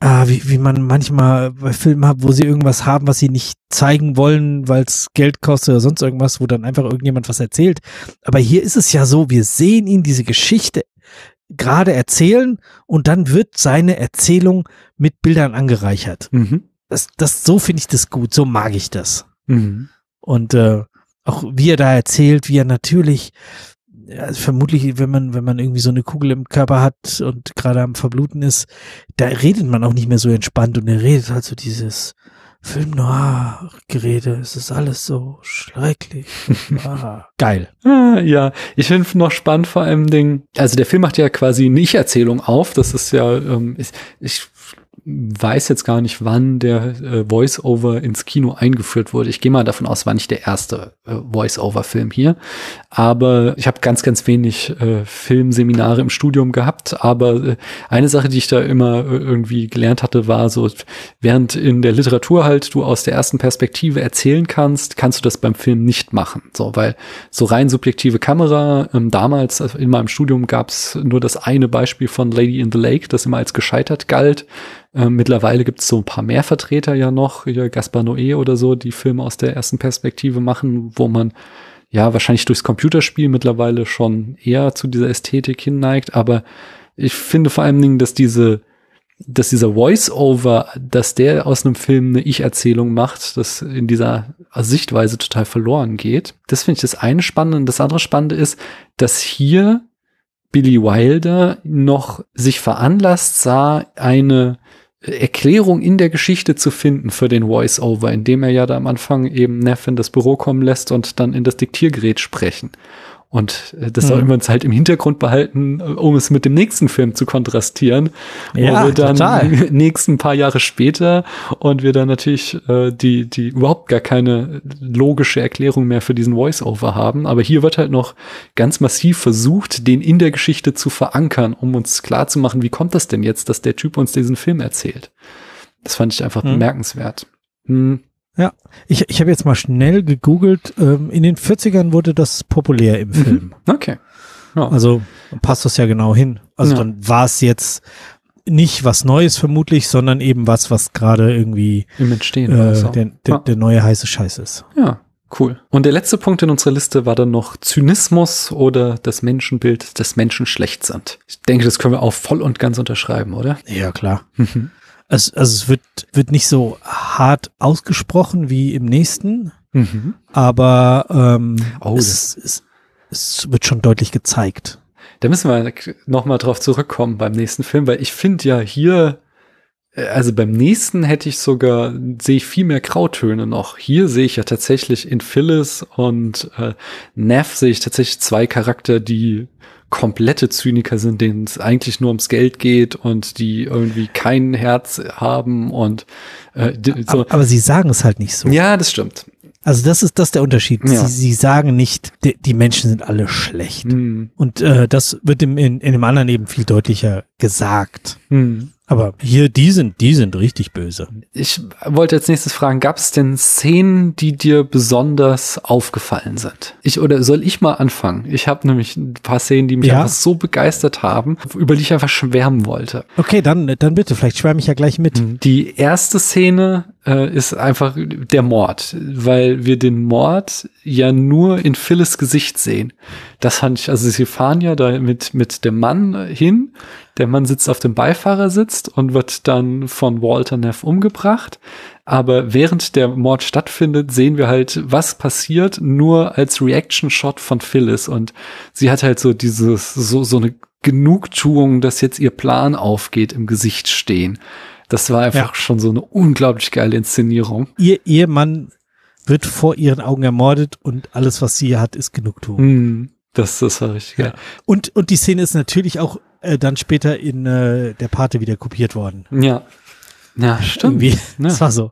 ah, wie, wie man manchmal bei Filmen hat, wo sie irgendwas haben, was sie nicht zeigen wollen, weil es Geld kostet oder sonst irgendwas, wo dann einfach irgendjemand was erzählt. Aber hier ist es ja so, wir sehen ihn diese Geschichte gerade erzählen und dann wird seine Erzählung mit Bildern angereichert. Mhm. Das, das, so finde ich das gut, so mag ich das. Mhm. Und äh, auch wie er da erzählt, wie er natürlich, also vermutlich, wenn man, wenn man irgendwie so eine Kugel im Körper hat und gerade am Verbluten ist, da redet man auch nicht mehr so entspannt und er redet halt so dieses Film noir Gerede, es ist alles so schrecklich. ah, (laughs) geil. Ah, ja, ich finde noch spannend vor allem Ding, also der Film macht ja quasi eine Ich-Erzählung auf. Das ist ja, ähm, ich, ich weiß jetzt gar nicht, wann der äh, Voice-Over ins Kino eingeführt wurde. Ich gehe mal davon aus, war nicht der erste äh, Voice-Over-Film hier. Aber ich habe ganz, ganz wenig äh, Filmseminare im Studium gehabt. Aber äh, eine Sache, die ich da immer äh, irgendwie gelernt hatte, war so, während in der Literatur halt du aus der ersten Perspektive erzählen kannst, kannst du das beim Film nicht machen. So, weil so rein subjektive Kamera, ähm, damals also in meinem Studium gab es nur das eine Beispiel von Lady in the Lake, das immer als gescheitert galt. Ähm, mittlerweile gibt es so ein paar mehr Vertreter ja noch, hier Gaspar Noé oder so, die Filme aus der ersten Perspektive machen, wo man ja, wahrscheinlich durchs Computerspiel mittlerweile schon eher zu dieser Ästhetik hinneigt, aber ich finde vor allen Dingen, dass diese, dass dieser Voice-Over, dass der aus einem Film eine Ich-Erzählung macht, das in dieser Sichtweise total verloren geht. Das finde ich das eine Spannende. Und das andere Spannende ist, dass hier Billy Wilder noch sich veranlasst sah, eine Erklärung in der Geschichte zu finden für den Voice-Over, indem er ja da am Anfang eben Neff in das Büro kommen lässt und dann in das Diktiergerät sprechen. Und äh, das soll Mhm. wir uns halt im Hintergrund behalten, äh, um es mit dem nächsten Film zu kontrastieren. Ja, wo wir dann total. (laughs) nächsten paar Jahre später und wir dann natürlich äh, die, die überhaupt gar keine logische Erklärung mehr für diesen Voice-Over haben. Aber hier wird halt noch ganz massiv versucht, den in der Geschichte zu verankern, um uns klarzumachen, wie kommt das denn jetzt, dass der Typ uns diesen Film erzählt. Das fand ich einfach Mhm. bemerkenswert. Hm. Ich, ich habe jetzt mal schnell gegoogelt. Ähm, in den 40ern wurde das populär im Film. Okay. Ja. Also passt das ja genau hin. Also Ja. dann war es jetzt nicht was Neues vermutlich, sondern eben was, was gerade irgendwie Im Entstehen. äh, auch. der, der, Ja. der neue heiße Scheiß ist. Ja, cool. Und der letzte Punkt in unserer Liste war dann noch Zynismus oder das Menschenbild des Menschen schlecht sind. Ich denke, das können wir auch voll und ganz unterschreiben, oder? Ja, klar. Also, also es wird, wird nicht so hart ausgesprochen wie im nächsten, Mhm. aber ähm, Oh, es, es, es wird schon deutlich gezeigt. Da müssen wir noch mal drauf zurückkommen beim nächsten Film, weil ich finde ja hier, äh, also beim nächsten hätte ich sogar, sehe ich viel mehr Grautöne noch. Hier sehe ich ja tatsächlich in Phyllis und äh, Neff sehe ich tatsächlich zwei Charakter, die komplette Zyniker sind, denen es eigentlich nur ums Geld geht und die irgendwie kein Herz haben und äh, so. Aber, aber sie sagen es halt nicht so. Ja, das stimmt. Also das ist das der Unterschied. Ja. Sie, sie sagen nicht, die, die Menschen sind alle schlecht. Hm. Und äh, das wird im, in, in dem anderen eben viel deutlicher gesagt. Hm. Aber hier, die sind, die sind richtig böse. Ich wollte als nächstes fragen, gab es denn Szenen, die dir besonders aufgefallen sind? Ich oder soll ich mal anfangen? Ich habe nämlich ein paar Szenen, die mich Ja. einfach so begeistert haben, über die ich einfach schwärmen wollte. Okay, dann, dann bitte, vielleicht schwärme ich ja gleich mit. Die erste Szene äh, ist einfach der Mord, weil wir den Mord ja nur in Phyllis Gesicht sehen. Das fand ich, also sie fahren ja da mit, mit dem Mann hin. Der Mann sitzt auf dem Beifahrersitz und wird dann von Walter Neff umgebracht. Aber während der Mord stattfindet, sehen wir halt, was passiert, nur als Reaction-Shot von Phyllis. Und sie hat halt so dieses, so, so eine Genugtuung, dass jetzt ihr Plan aufgeht, im Gesicht stehen. Das war einfach Ja. schon so eine unglaublich geile Inszenierung. Ihr Ehemann wird vor ihren Augen ermordet und alles, was sie hat, ist Genugtuung. Hm, das, das war richtig geil. Und, und die Szene ist natürlich auch äh, dann später in äh, der Pate wieder kopiert worden. Ja. Ja, stimmt. Irgendwie. Ja. Das war so.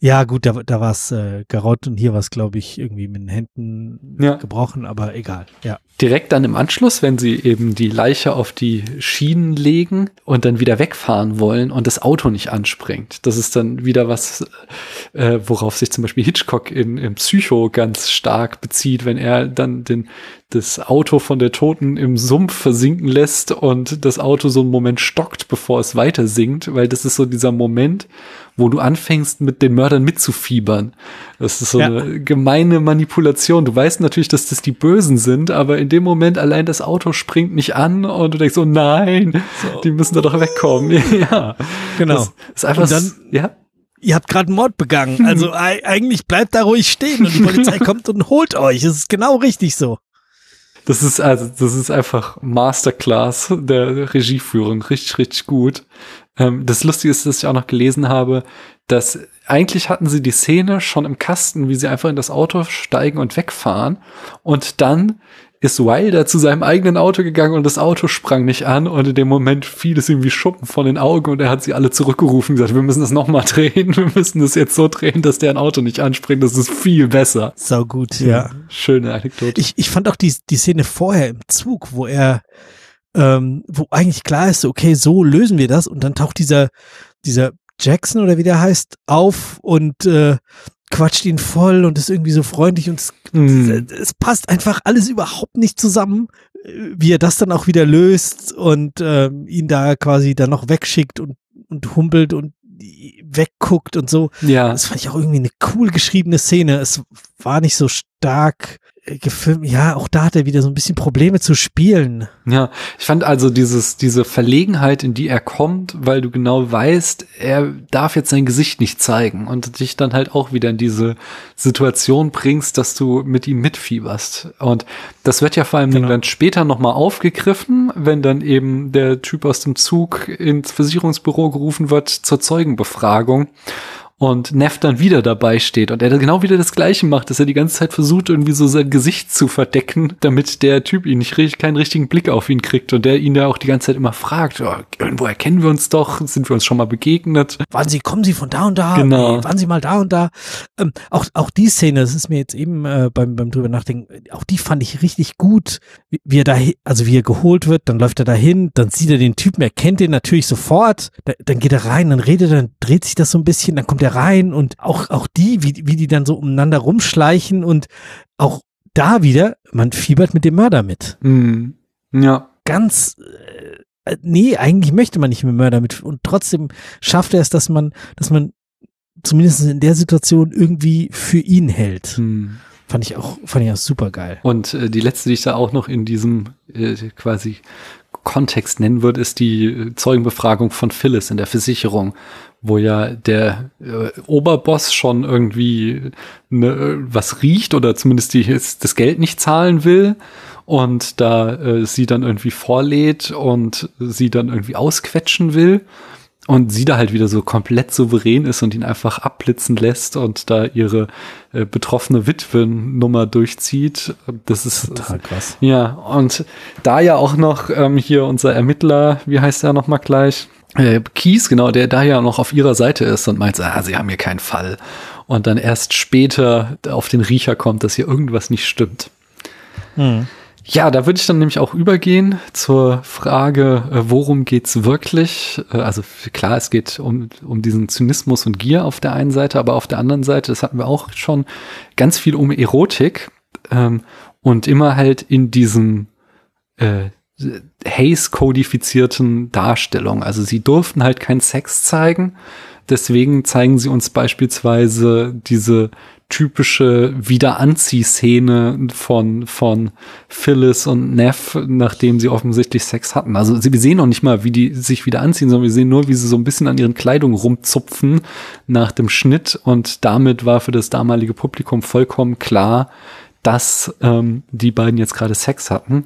Ja, gut, da, da war es äh, garott und hier war es, glaube ich, irgendwie mit den Händen Ja. gebrochen, aber egal. Ja. Direkt dann im Anschluss, wenn sie eben die Leiche auf die Schienen legen und dann wieder wegfahren wollen und das Auto nicht anspringt. Das ist dann wieder was, äh, worauf sich zum Beispiel Hitchcock in, in Psycho ganz stark bezieht, wenn er dann den, das Auto von der Toten im Sumpf versinken lässt und das Auto so einen Moment stockt, bevor es weiter sinkt, weil das ist so dieser Moment, wo du anfängst, mit den Mördern mitzufiebern. Das ist so Ja. eine gemeine Manipulation. Du weißt natürlich, dass das die Bösen sind, aber in dem Moment allein das Auto springt nicht an und du denkst so, nein, die müssen da doch wegkommen. (laughs) ja. Genau. Das ist einfach, Und dann- ja. Ihr habt gerade einen Mord begangen. (laughs) Also ei- eigentlich bleibt da ruhig stehen und die Polizei kommt und holt euch. Es ist genau richtig so. Das ist also, das ist einfach Masterclass der Regieführung, richtig, richtig gut. Ähm, das Lustige ist, dass ich auch noch gelesen habe, dass eigentlich hatten sie die Szene schon im Kasten, wie sie einfach in das Auto steigen und wegfahren. Und dann ist Wilder zu seinem eigenen Auto gegangen und das Auto sprang nicht an und in dem Moment fiel es ihm wie Schuppen von den Augen und er hat sie alle zurückgerufen und gesagt, wir müssen das nochmal (laughs) drehen, wir müssen das jetzt so drehen, dass der ein Auto nicht anspringt, das ist viel besser. Sau gut, ja. Schöne Anekdote. Ich, ich fand auch die, die Szene vorher im Zug, wo er, ähm, wo eigentlich klar ist, okay, so lösen wir das und dann taucht dieser, dieser Jackson oder wie der heißt, auf und äh, quatscht ihn voll und ist irgendwie so freundlich und es, Mm. es passt einfach alles überhaupt nicht zusammen, äh, wie er das dann auch wieder löst und ähm, ihn da quasi dann noch wegschickt und, und humpelt und wegguckt und so. ja. Das fand ich auch irgendwie eine cool geschriebene Szene. Es war nicht so stark gefilmt, ja, auch da hat er wieder so ein bisschen Probleme zu spielen. Ja, ich fand also dieses, diese Verlegenheit, in die er kommt, weil du genau weißt, er darf jetzt sein Gesicht nicht zeigen und dich dann halt auch wieder in diese Situation bringst, dass du mit ihm mitfieberst. Und das wird ja vor allem genau. dann später nochmal aufgegriffen, wenn dann eben der Typ aus dem Zug ins Versicherungsbüro gerufen wird zur Zeugenbefragung und Neff dann wieder dabei steht und er genau wieder das Gleiche macht, dass er die ganze Zeit versucht, irgendwie so sein Gesicht zu verdecken, damit der Typ ihn nicht keinen richtigen Blick auf ihn kriegt und der ihn ja auch die ganze Zeit immer fragt, oh, irgendwo erkennen wir uns doch, sind wir uns schon mal begegnet. Wann Sie, kommen Sie von da und da? Genau. Wann Sie mal da und da? Ähm, auch, auch die Szene, das ist mir jetzt eben äh, beim, beim drüber nachdenken, auch die fand ich richtig gut, wie, wie er da, also wie er geholt wird, dann läuft er dahin, dann sieht er den Typen, er kennt den natürlich sofort, da, dann geht er rein, dann redet er, dann dreht sich das so ein bisschen, dann kommt er rein und auch, auch die, wie, wie die dann so umeinander rumschleichen und auch da wieder, man fiebert mit dem Mörder mit. Mhm. Ja. Ganz, äh, nee, eigentlich möchte man nicht mit dem Mörder mit und trotzdem schafft er es, dass man, dass man zumindest in der Situation irgendwie für ihn hält. Mhm. Fand ich auch, fand ich auch super geil. Und äh, die letzte, die ich da auch noch in diesem äh, quasi Kontext nennen würde, ist die äh, Zeugenbefragung von Phyllis in der Versicherung, wo ja der äh, Oberboss schon irgendwie ne, was riecht oder zumindest die, das Geld nicht zahlen will und da äh, sie dann irgendwie vorlädt und sie dann irgendwie ausquetschen will und sie da halt wieder so komplett souverän ist und ihn einfach abblitzen lässt und da ihre äh, betroffene Witwennummer durchzieht. Das ist total krass. Ja, und da ja auch noch ähm, hier unser Ermittler, wie heißt er noch mal gleich? Äh, Kies, genau, der da ja noch auf ihrer Seite ist und meint, ah, sie haben hier keinen Fall. Und dann erst später auf den Riecher kommt, dass hier irgendwas nicht stimmt. Hm. Ja, da würde ich dann nämlich auch übergehen zur Frage, äh, worum geht's wirklich? Äh, also klar, es geht um, um diesen Zynismus und Gier auf der einen Seite, aber auf der anderen Seite, das hatten wir auch schon, ganz viel um Erotik ähm, und immer halt in diesem äh, Haze-kodifizierten Darstellung. Also sie durften halt keinen Sex zeigen, deswegen zeigen sie uns beispielsweise diese typische Wiederanziehszene von, von Phyllis und Neff, nachdem sie offensichtlich Sex hatten. Also sie, wir sehen noch nicht mal, wie die sich wieder anziehen, sondern wir sehen nur, wie sie so ein bisschen an ihren Kleidungen rumzupfen nach dem Schnitt und damit war für das damalige Publikum vollkommen klar, dass ähm, die beiden jetzt gerade Sex hatten.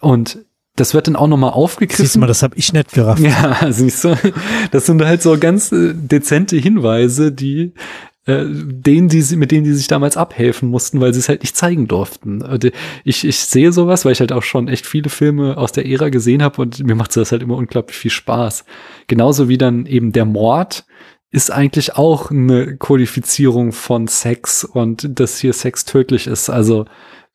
Und das wird dann auch nochmal aufgegriffen. Siehst du mal, das habe ich nicht gerafft. Ja, (laughs) siehst du. Das sind halt so ganz äh, dezente Hinweise, die äh, denen, die, mit denen die sich damals abhelfen mussten, weil sie es halt nicht zeigen durften. Ich, ich sehe sowas, weil ich halt auch schon echt viele Filme aus der Ära gesehen habe und mir macht das halt immer unglaublich viel Spaß. Genauso wie dann eben der Mord ist eigentlich auch eine Kodifizierung von Sex und dass hier Sex tödlich ist. Also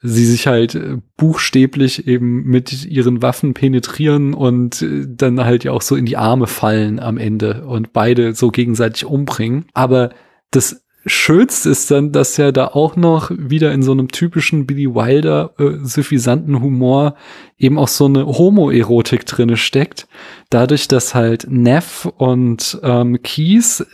sie sich halt äh, buchstäblich eben mit ihren Waffen penetrieren und äh, dann halt ja auch so in die Arme fallen am Ende und beide so gegenseitig umbringen. Aber das Schönste ist dann, dass er da auch noch wieder in so einem typischen Billy Wilder äh, suffisanten Humor eben auch so eine Homoerotik drinne steckt. Dadurch, dass halt Neff und ähm, Keys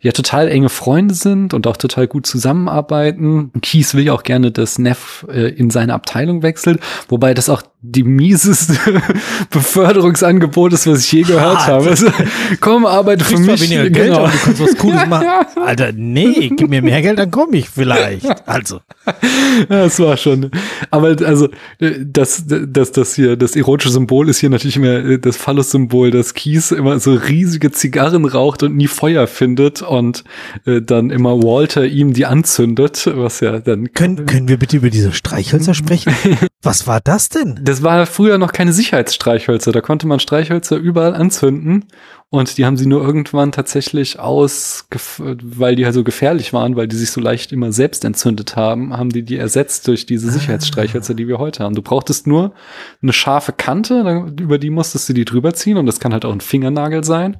ja total enge Freunde sind und auch total gut zusammenarbeiten. Keys will ja auch gerne, dass Neff äh, in seine Abteilung wechselt, wobei das auch die mieseste (laughs) Beförderungsangebot ist, was ich je gehört Hart. habe. Also, (laughs) komm, arbeite für mich. Weniger Geld, genau. du kannst was Cooles (laughs) machen. Alter, nee, gib mir mehr Geld, dann komme ich vielleicht. Also. Ja, das war schon. Aber also, äh, das, das, das hier, das erotische Symbol ist hier natürlich immer äh, das Phallus-Symbol, dass Kies immer so riesige Zigarren raucht und nie Feuer findet und äh, dann immer Walter ihm die anzündet, was ja dann. Können, (laughs) können wir bitte über diese Streichhölzer sprechen? was war das denn? Das war früher noch keine Sicherheitsstreichhölzer. Da konnte man Streichhölzer überall anzünden und die haben sie nur irgendwann tatsächlich aus, weil die halt so gefährlich waren, weil die sich so leicht immer selbst entzündet haben, haben die die ersetzt durch diese ah. Sicherheitsstreichhölzer, die wir heute haben. Du brauchtest nur eine scharfe Kante, über die musstest du die drüber ziehen und das kann halt auch ein Fingernagel sein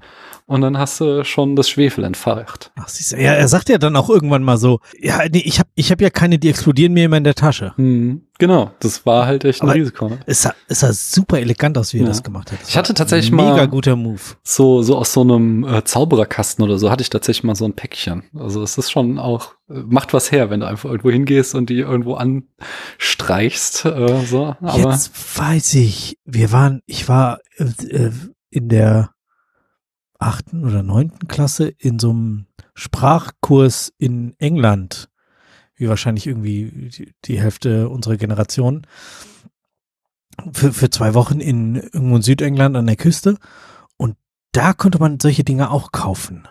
und dann hast du schon das Schwefel entfacht. Ach, siehst du, ja, er sagt ja dann auch irgendwann mal so, ja, nee, ich habe ich hab ja keine, die explodieren mir immer in der Tasche. Mhm, genau, das war halt echt ein Aber Risiko. Ne? Es, sah, es sah super elegant aus, wie ja. er das gemacht hat. Das ich hatte tatsächlich mega mal guter Move. So so, so aus so einem äh, Zaubererkasten oder so hatte ich tatsächlich mal so ein Päckchen. Also es ist schon auch, äh, macht was her, wenn du einfach irgendwo hingehst und die irgendwo anstreichst. Äh, so. Aber Jetzt weiß ich, wir waren, ich war äh, äh, in der achten oder neunten Klasse in so einem Sprachkurs in England, wie wahrscheinlich irgendwie die, die Hälfte unserer Generation, für, für zwei Wochen in irgendwo in Südengland an der Küste. Und da konnte man solche Dinge auch kaufen,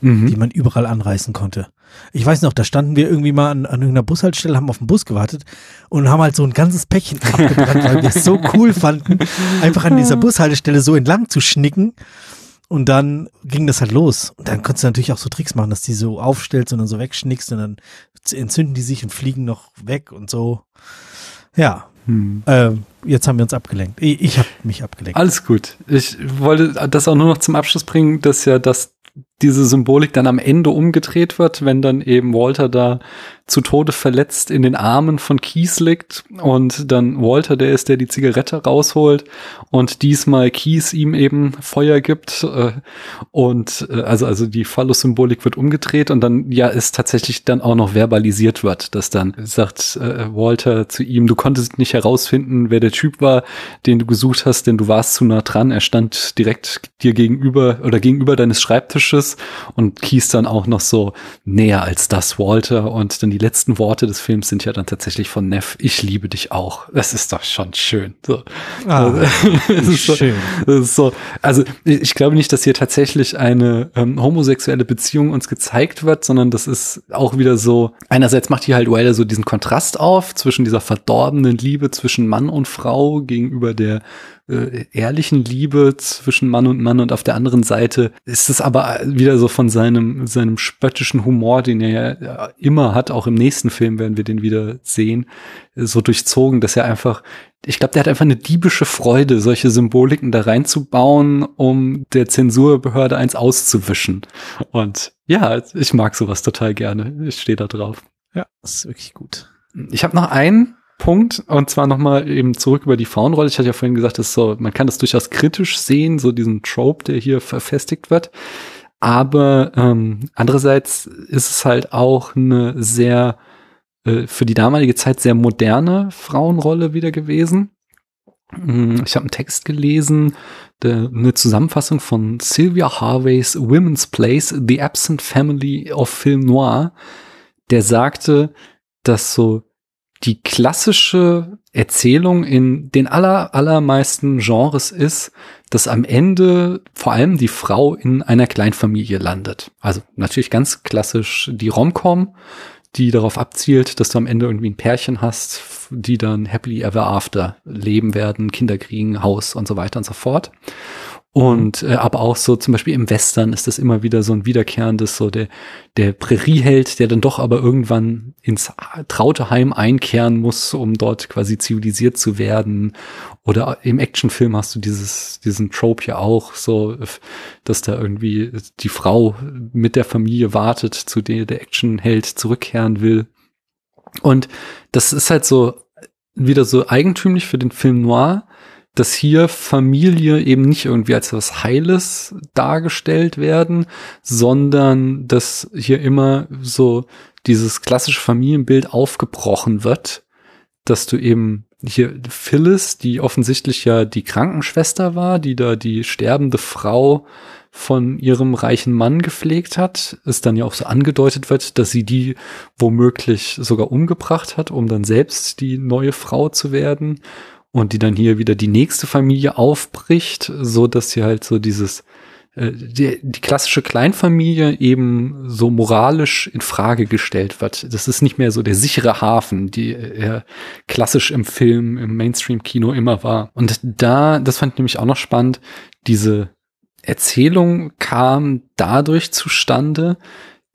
die mhm. man überall anreißen konnte. Ich weiß noch, da standen wir irgendwie mal an, an irgendeiner Bushaltestelle, haben auf den Bus gewartet und haben halt so ein ganzes Päckchen (laughs) abgebrannt, weil wir es so cool fanden, einfach an dieser (laughs) Bushaltestelle so entlang zu schnicken. Und dann ging das halt los. Und dann konntest du natürlich auch so Tricks machen, dass die so aufstellst und dann so wegschnickst und dann entzünden die sich und fliegen noch weg und so. Ja, Hm. ähm, jetzt haben wir uns abgelenkt. Ich, ich habe mich abgelenkt. Alles gut. Ich wollte das auch nur noch zum Abschluss bringen, dass ja das diese Symbolik dann am Ende umgedreht wird, wenn dann eben Walter da zu Tode verletzt in den Armen von Keys liegt und dann Walter der ist, der die Zigarette rausholt und diesmal Keys ihm eben Feuer gibt äh, und äh, also also die Phallus-Symbolik wird umgedreht und dann ja ist tatsächlich dann auch noch verbalisiert wird, dass dann sagt äh, Walter zu ihm, du konntest nicht herausfinden, wer der Typ war, den du gesucht hast, denn du warst zu nah dran, er stand direkt dir gegenüber oder gegenüber deines Schreibtisches und Keys dann auch noch so näher als das Walter und dann die letzten Worte des Films sind ja dann tatsächlich von Neff, ich liebe dich auch. Das ist doch schon schön. So. Ah, (laughs) das ist so, schön. das ist so, also ich ich glaube nicht, dass hier tatsächlich eine ähm, homosexuelle Beziehung uns gezeigt wird, sondern das ist auch wieder so, einerseits macht hier halt Wilder so diesen Kontrast auf zwischen dieser verdorbenen Liebe zwischen Mann und Frau gegenüber der äh, ehrlichen Liebe zwischen Mann und Mann und auf der anderen Seite ist es aber wieder so von seinem, seinem spöttischen Humor, den er ja immer hat, auch im nächsten Film werden wir den wieder sehen, so durchzogen, dass er einfach ich glaube, der hat einfach eine diebische Freude, solche Symboliken da reinzubauen, um der Zensurbehörde eins auszuwischen. Und ja, ich mag sowas total gerne. Ich stehe da drauf. Ja, das ist wirklich gut. Ich habe noch einen Punkt, und zwar nochmal eben zurück über die Frauenrolle. Ich hatte ja vorhin gesagt, dass so, man kann das durchaus kritisch sehen, so diesen Trope, der hier verfestigt wird. Aber ähm, andererseits ist es halt auch eine sehr äh, für die damalige Zeit sehr moderne Frauenrolle wieder gewesen. Mm, Ich habe einen Text gelesen, der, eine Zusammenfassung von Sylvia Harveys Women's Place, The Absent Family of Film Noir, der sagte, dass so die klassische Erzählung in den aller, allermeisten Genres ist, dass am Ende vor allem die Frau in einer Kleinfamilie landet. Also natürlich ganz klassisch die Romcom, die darauf abzielt, dass du am Ende irgendwie ein Pärchen hast, die dann happily ever after leben werden, Kinder kriegen, Haus und so weiter und so fort. Und äh, aber auch so zum Beispiel im Western ist das immer wieder so ein wiederkehrendes, so der, der Prärieheld, der dann doch aber irgendwann ins traute Heim einkehren muss, um dort quasi zivilisiert zu werden. Oder im Actionfilm hast du dieses, diesen Trope ja auch, so, dass da irgendwie die Frau mit der Familie wartet, zu der der Actionheld zurückkehren will. Und das ist halt so wieder so eigentümlich für den Film Noir, dass hier Familie eben nicht irgendwie als was Heiles dargestellt werden, sondern dass hier immer so dieses klassische Familienbild aufgebrochen wird, dass du eben hier Phyllis, die offensichtlich ja die Krankenschwester war, die da die sterbende Frau von ihrem reichen Mann gepflegt hat, es dann ja auch so angedeutet wird, dass sie die womöglich sogar umgebracht hat, um dann selbst die neue Frau zu werden und die dann hier wieder die nächste Familie aufbricht, so dass sie halt so dieses äh, die, die klassische Kleinfamilie eben so moralisch in Frage gestellt wird. Das ist nicht mehr so der sichere Hafen, die er klassisch im Film, im Mainstream-Kino immer war. Und da, das fand ich nämlich auch noch spannend, diese Erzählung kam dadurch zustande,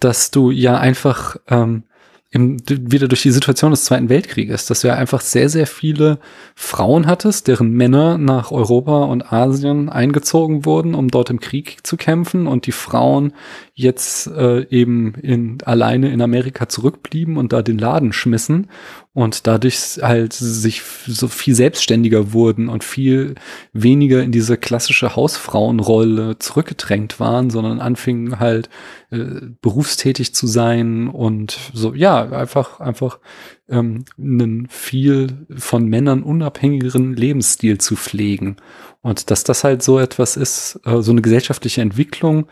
dass du ja einfach ähm, im, wieder durch die Situation des Zweiten Weltkrieges, dass du ja einfach sehr, sehr viele Frauen hattest, deren Männer nach Europa und Asien eingezogen wurden, um dort im Krieg zu kämpfen und die Frauen jetzt äh, eben in, alleine in Amerika zurückblieben und da den Laden schmissen und dadurch halt sich so viel selbstständiger wurden und viel weniger in diese klassische Hausfrauenrolle zurückgedrängt waren, sondern anfingen halt äh, berufstätig zu sein und so, ja, einfach, einfach ähm, einen viel von Männern unabhängigeren Lebensstil zu pflegen. Und dass das halt so etwas ist, äh, so eine gesellschaftliche Entwicklung,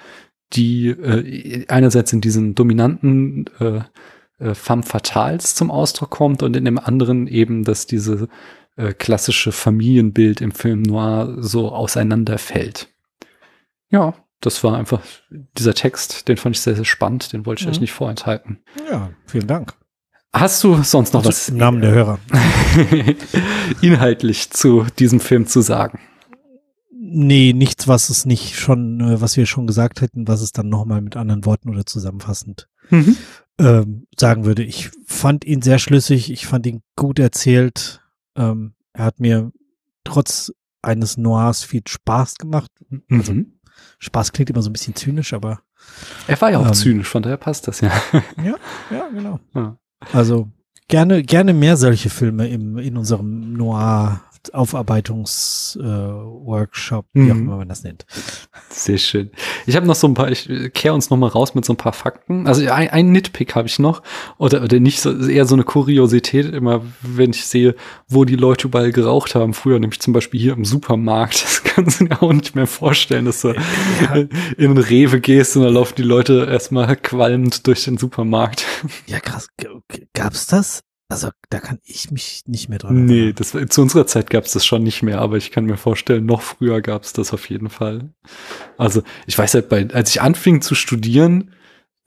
die äh, einerseits in diesen dominanten äh, äh, femme fatales zum Ausdruck kommt und in dem anderen eben, dass diese äh, klassische Familienbild im Film noir so auseinanderfällt. Ja, das war einfach dieser Text, den fand ich sehr, sehr spannend, den wollte ich mhm. euch nicht vorenthalten. Ja, vielen Dank. Hast du sonst noch also was im Namen der Hörer (laughs) inhaltlich zu diesem Film zu sagen? Nee, nichts, was es nicht schon, äh, was wir schon gesagt hätten, was es dann nochmal mit anderen Worten oder zusammenfassend mhm ähm, sagen würde. Ich fand ihn sehr schlüssig, ich fand ihn gut erzählt. Ähm, er hat mir trotz eines Noirs viel Spaß gemacht. Also, mhm. Spaß klingt immer so ein bisschen zynisch, aber. Er war ja auch ähm, zynisch, von daher passt das ja. (laughs) Ja, ja, genau. Ja. Also gerne, gerne mehr solche Filme im, in unserem Noir Aufarbeitungsworkshop, äh, wie auch mhm. immer man das nennt. Sehr schön. Ich habe noch so ein paar, ich kehre uns noch mal raus mit so ein paar Fakten. Also ein, ein Nitpick habe ich noch oder oder nicht so eher so eine Kuriosität immer, wenn ich sehe, wo die Leute überall geraucht haben früher, nämlich zum Beispiel hier im Supermarkt. (laughs) Das kannst du dir auch nicht mehr vorstellen, dass du ja. (laughs) in Rewe gehst und da laufen die Leute erstmal qualmend durch den Supermarkt. Ja krass. Gab's das? Also da kann ich mich nicht mehr dran erinnern. Nee, das, zu unserer Zeit gab es das schon nicht mehr, aber ich kann mir vorstellen, noch früher gab es das auf jeden Fall. Also ich weiß halt, bei, als ich anfing zu studieren,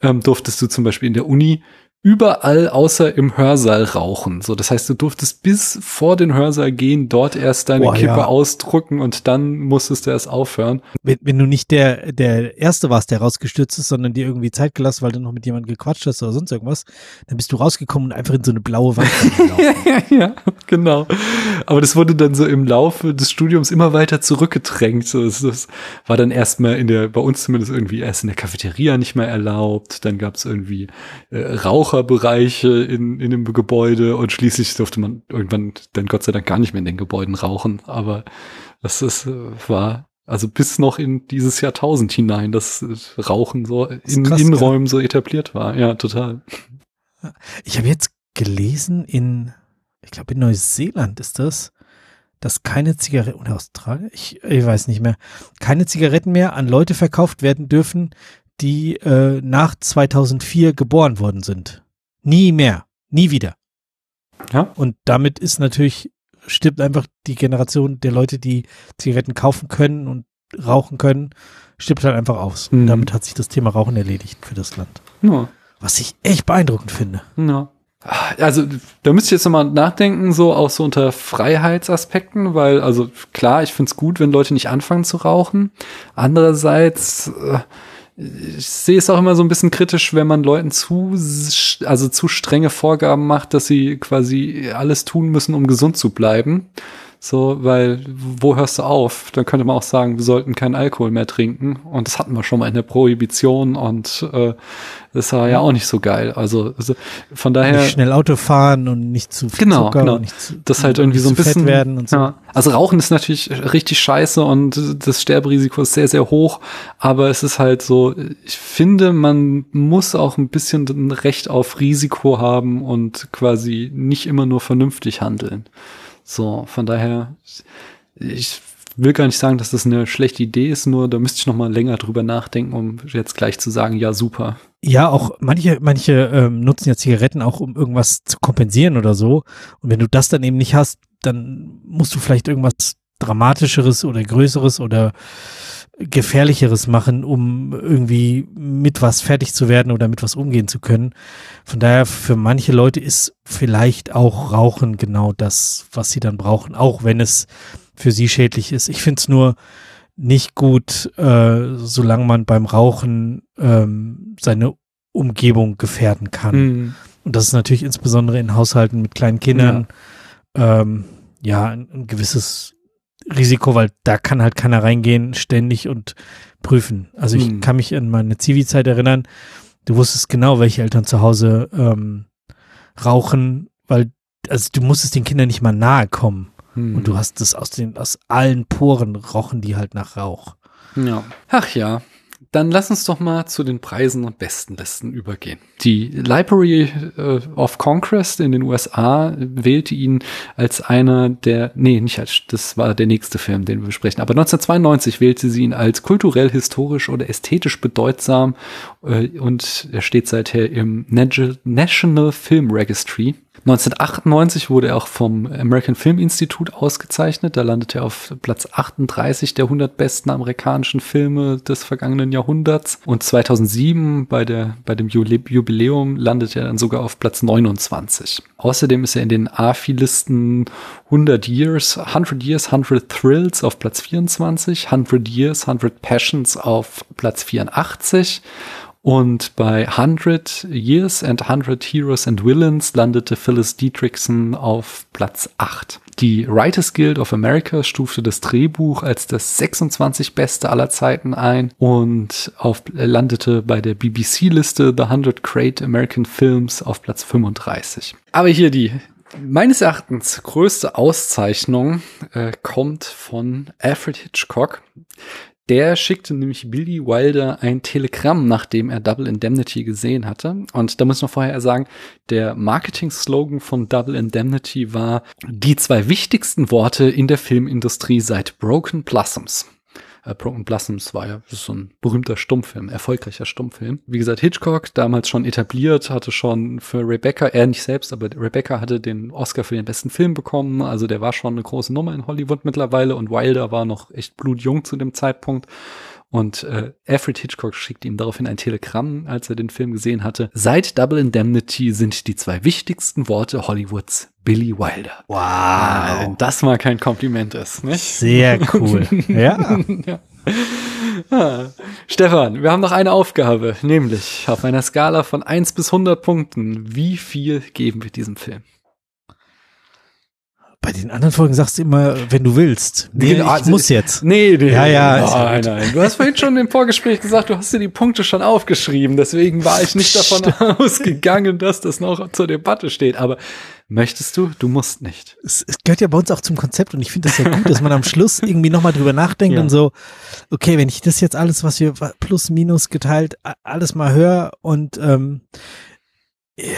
ähm, durftest du zum Beispiel in der Uni überall außer im Hörsaal rauchen. So, das heißt, du durftest bis vor den Hörsaal gehen, dort erst deine Boah, Kippe ja. ausdrucken und dann musstest du erst aufhören. Wenn, wenn du nicht der, der Erste warst, der rausgestürzt ist, sondern dir irgendwie Zeit gelassen, weil du noch mit jemandem gequatscht hast oder sonst irgendwas, dann bist du rausgekommen und einfach in so eine blaue Wand (laughs) ja, genau. Aber das wurde dann so im Laufe des Studiums immer weiter zurückgedrängt. So, das, das war dann erstmal in der, bei uns zumindest irgendwie erst in der Cafeteria nicht mehr erlaubt. Dann gab es irgendwie äh, Rauch Raucherbereiche in, in dem Gebäude und schließlich durfte man irgendwann dann Gott sei Dank gar nicht mehr in den Gebäuden rauchen. Aber das ist, war also bis noch in dieses Jahrtausend hinein, dass Rauchen so in krass, Innenräumen so etabliert war. Ja, total. Ich habe jetzt gelesen in, ich glaube in Neuseeland ist das, dass keine Zigaretten, oder Australien, ich, ich weiß nicht mehr, keine Zigaretten mehr an Leute verkauft werden dürfen, die äh, nach 2004 geboren worden sind. Nie mehr, nie wieder. Ja. Und damit ist natürlich, stirbt einfach die Generation der Leute, die Zigaretten kaufen können und rauchen können, stirbt halt einfach aus. Mhm. Und damit hat sich das Thema Rauchen erledigt für das Land. Ja. Was ich echt beeindruckend finde. Ja. Also da müsste ich jetzt nochmal nachdenken, so auch so unter Freiheitsaspekten, weil, also klar, ich finde es gut, wenn Leute nicht anfangen zu rauchen. Andererseits, äh, ich sehe es auch immer so ein bisschen kritisch, wenn man Leuten zu, also zu strenge Vorgaben macht, dass sie quasi alles tun müssen, um gesund zu bleiben. So, weil wo hörst du auf? Dann könnte man auch sagen, wir sollten keinen Alkohol mehr trinken. Und das hatten wir schon mal in der Prohibition und äh, das war ja auch nicht so geil. Also, also von daher. Nicht schnell Auto fahren und nicht zu viel genau, Zucker genau. und nicht zu, das halt irgendwie so ein bisschen werden und so. Ja. Also Rauchen ist natürlich richtig scheiße und das Sterberisiko ist sehr, sehr hoch. Aber es ist halt so, ich finde, man muss auch ein bisschen ein Recht auf Risiko haben und quasi nicht immer nur vernünftig handeln. So, von daher, ich will gar nicht sagen, dass das eine schlechte Idee ist, nur da müsste ich noch mal länger drüber nachdenken, um jetzt gleich zu sagen, ja, super. Ja, auch manche, manche ähm, nutzen ja Zigaretten auch, um irgendwas zu kompensieren oder so. Und wenn du das dann eben nicht hast, dann musst du vielleicht irgendwas Dramatischeres oder Größeres oder Gefährlicheres machen, um irgendwie mit was fertig zu werden oder mit was umgehen zu können. Von daher, für manche Leute ist vielleicht auch Rauchen genau das, was sie dann brauchen, auch wenn es für sie schädlich ist. Ich finde es nur nicht gut, äh, solange man beim Rauchen ähm, seine Umgebung gefährden kann. Mhm. Und das ist natürlich insbesondere in Haushalten mit kleinen Kindern ja, ähm, ja ein, ein gewisses Risiko, weil da kann halt keiner reingehen ständig und prüfen. Also ich hm. kann mich an meine Zivi-Zeit erinnern, du wusstest genau, welche Eltern zu Hause ähm, rauchen, weil also du musstest den Kindern nicht mal nahe kommen. Hm. Und du hast es aus den, aus allen Poren rochen die halt nach Rauch. Ja. Ach ja. Dann lass uns doch mal zu den Preisen und Bestenlisten übergehen. Die Library äh, of Conquest in den USA wählte ihn als einer der, nee, nicht als, das war der nächste Film, den wir besprechen, aber 1992 wählte sie ihn als kulturell, historisch oder ästhetisch bedeutsam äh, und er steht seither im Nat- National Film Registry. 1998 wurde er auch vom American Film Institute ausgezeichnet. Da landete er auf Platz 38 der 100 besten amerikanischen Filme des vergangenen Jahrhunderts. Und 2007 bei, der, bei dem Jubiläum landete er dann sogar auf Platz 29. Außerdem ist er in den AFI-Listen 100 Years, 100 Years, 100 Thrills auf Platz 24, 100 Years, 100 Passions auf Platz 84 und bei 100 Years and 100 Heroes and Villains landete Phyllis Dietrichson auf Platz 8. Die Writers Guild of America stufte das Drehbuch als das 26 beste aller Zeiten ein und auf, landete bei der BBC-Liste The 100 Great American Films auf Platz 35. Aber hier die meines Erachtens größte Auszeichnung äh, kommt von Alfred Hitchcock. Der schickte nämlich Billy Wilder ein Telegramm, nachdem er Double Indemnity gesehen hatte. Und da muss man vorher sagen, der Marketing-Slogan von Double Indemnity war die zwei wichtigsten Worte in der Filmindustrie seit Broken Blossoms. Äh, Broken Blossoms war ja so ein berühmter Stummfilm, erfolgreicher Stummfilm. Wie gesagt, Hitchcock, damals schon etabliert, hatte schon für Rebecca, er nicht selbst, aber Rebecca hatte den Oscar für den besten Film bekommen. Also der war schon eine große Nummer in Hollywood mittlerweile und Wilder war noch echt blutjung zu dem Zeitpunkt. Und äh, Alfred Hitchcock schickt ihm daraufhin ein Telegramm, als er den Film gesehen hatte. Seit Double Indemnity sind die zwei wichtigsten Worte Hollywoods Billy Wilder. Wow. Wenn das mal kein Kompliment ist, nicht? Sehr cool. (laughs) ja. ja. Ah. Stefan, wir haben noch eine Aufgabe, nämlich auf einer Skala von 1 bis 100 Punkten, wie viel geben wir diesem Film? Bei den anderen Folgen sagst du immer, wenn du willst. Nee, Nee, ich also- muss jetzt. Nee, nee. Ja, ja, Nein, nein. Du hast vorhin schon im Vorgespräch gesagt, du hast dir die Punkte schon aufgeschrieben. Deswegen war ich nicht (laughs) davon ausgegangen, dass das noch zur Debatte steht. Aber möchtest du? Du musst nicht. Es, es gehört ja bei uns auch zum Konzept und ich finde das ja gut, dass man am Schluss irgendwie nochmal drüber nachdenkt Ja. und so, okay, wenn ich das jetzt alles, was wir plus, minus geteilt, alles mal höre und ähm,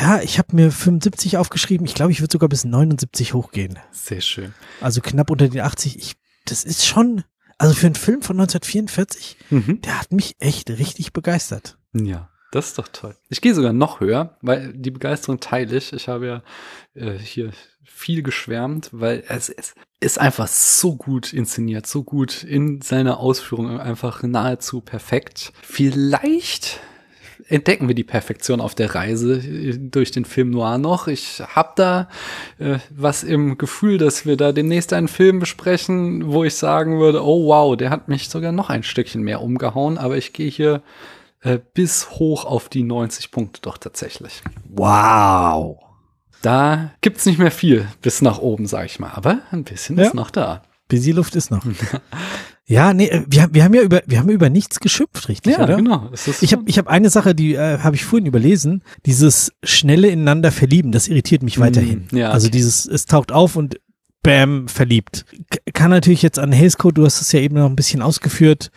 ja, ich habe mir 75 aufgeschrieben. Ich glaube, ich würde sogar bis 79 hochgehen. Sehr schön. Also knapp unter den 80. Ich, das ist schon, also für einen Film von 1944, Mhm. der hat mich echt richtig begeistert. Ja, das ist doch toll. Ich gehe sogar noch höher, weil die Begeisterung teile ich. Ich habe ja äh, hier viel geschwärmt, weil es, es ist einfach so gut inszeniert, so gut in seiner Ausführung, einfach nahezu perfekt. Vielleicht entdecken wir die Perfektion auf der Reise äh, durch den Film Noir noch. Ich habe da äh, was im Gefühl, dass wir da demnächst einen Film besprechen, wo ich sagen würde, oh wow, der hat mich sogar noch ein Stückchen mehr umgehauen, aber ich gehe hier äh, bis hoch auf die 90 Punkte doch tatsächlich. Wow. Da gibt's nicht mehr viel bis nach oben, sag ich mal, aber ein bisschen Ja. ist noch da. Busy Luft ist noch. (laughs) ja, nee, äh, wir, wir haben ja über, wir haben über nichts geschimpft, richtig, Ja, oder? genau. Ich habe ich hab eine Sache, die äh, habe ich vorhin überlesen. Dieses schnelle ineinander verlieben, das irritiert mich weiterhin. Mm, ja, Also okay. dieses, es taucht auf und bam, verliebt. Kann natürlich jetzt an Code, du hast es ja eben noch ein bisschen ausgeführt,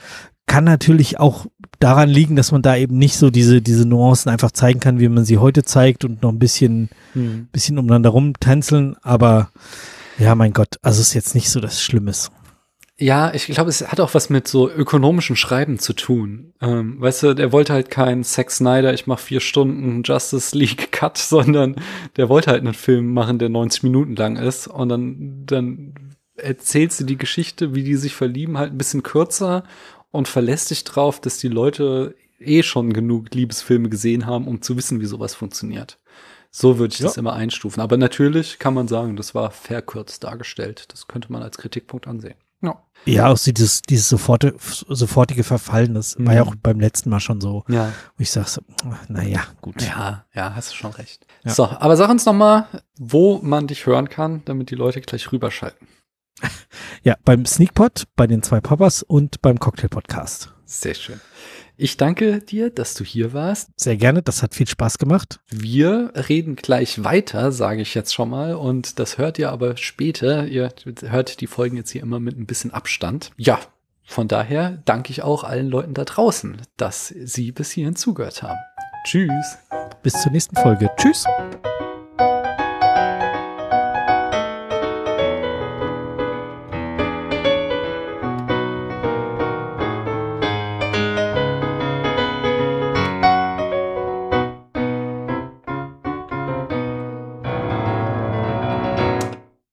kann natürlich auch daran liegen, dass man da eben nicht so diese, diese Nuancen einfach zeigen kann, wie man sie heute zeigt und noch ein bisschen, Hm. bisschen umeinander rumtänzeln, aber ja, mein Gott, also ist jetzt nicht so das Schlimmes. Ja, ich glaube, es hat auch was mit so ökonomischen Schreiben zu tun. Ähm, weißt du, der wollte halt keinen Zack Snyder, ich mache vier Stunden Justice League (laughs) Cut, sondern der wollte halt einen Film machen, der 90 Minuten lang ist und dann, dann erzählst du die Geschichte, wie die sich verlieben, halt ein bisschen kürzer und verlässt dich drauf, dass die Leute eh schon genug Liebesfilme gesehen haben, um zu wissen, wie sowas funktioniert. So würde ich das Ja. immer einstufen. Aber natürlich kann man sagen, das war verkürzt dargestellt. Das könnte man als Kritikpunkt ansehen. Ja. Ja, auch dieses, dieses sofortige, sofortige Verfallen, das war ja Mhm. auch beim letzten Mal schon so, Ja. wo ich sag so, naja, gut. Ja, ja, hast du schon recht. Ja. So, aber sag uns noch mal, wo man dich hören kann, damit die Leute gleich rüberschalten. Ja, beim Sneakpot, bei den zwei Papas und beim Cocktail Podcast. Sehr schön. Ich danke dir, dass du hier warst. Sehr gerne, das hat viel Spaß gemacht. Wir reden gleich weiter, sage ich jetzt schon mal. Und das hört ihr aber später. Ihr hört die Folgen jetzt hier immer mit ein bisschen Abstand. Ja, von daher danke ich auch allen Leuten da draußen, dass sie bis hierhin zugehört haben. Tschüss. Bis zur nächsten Folge. Tschüss.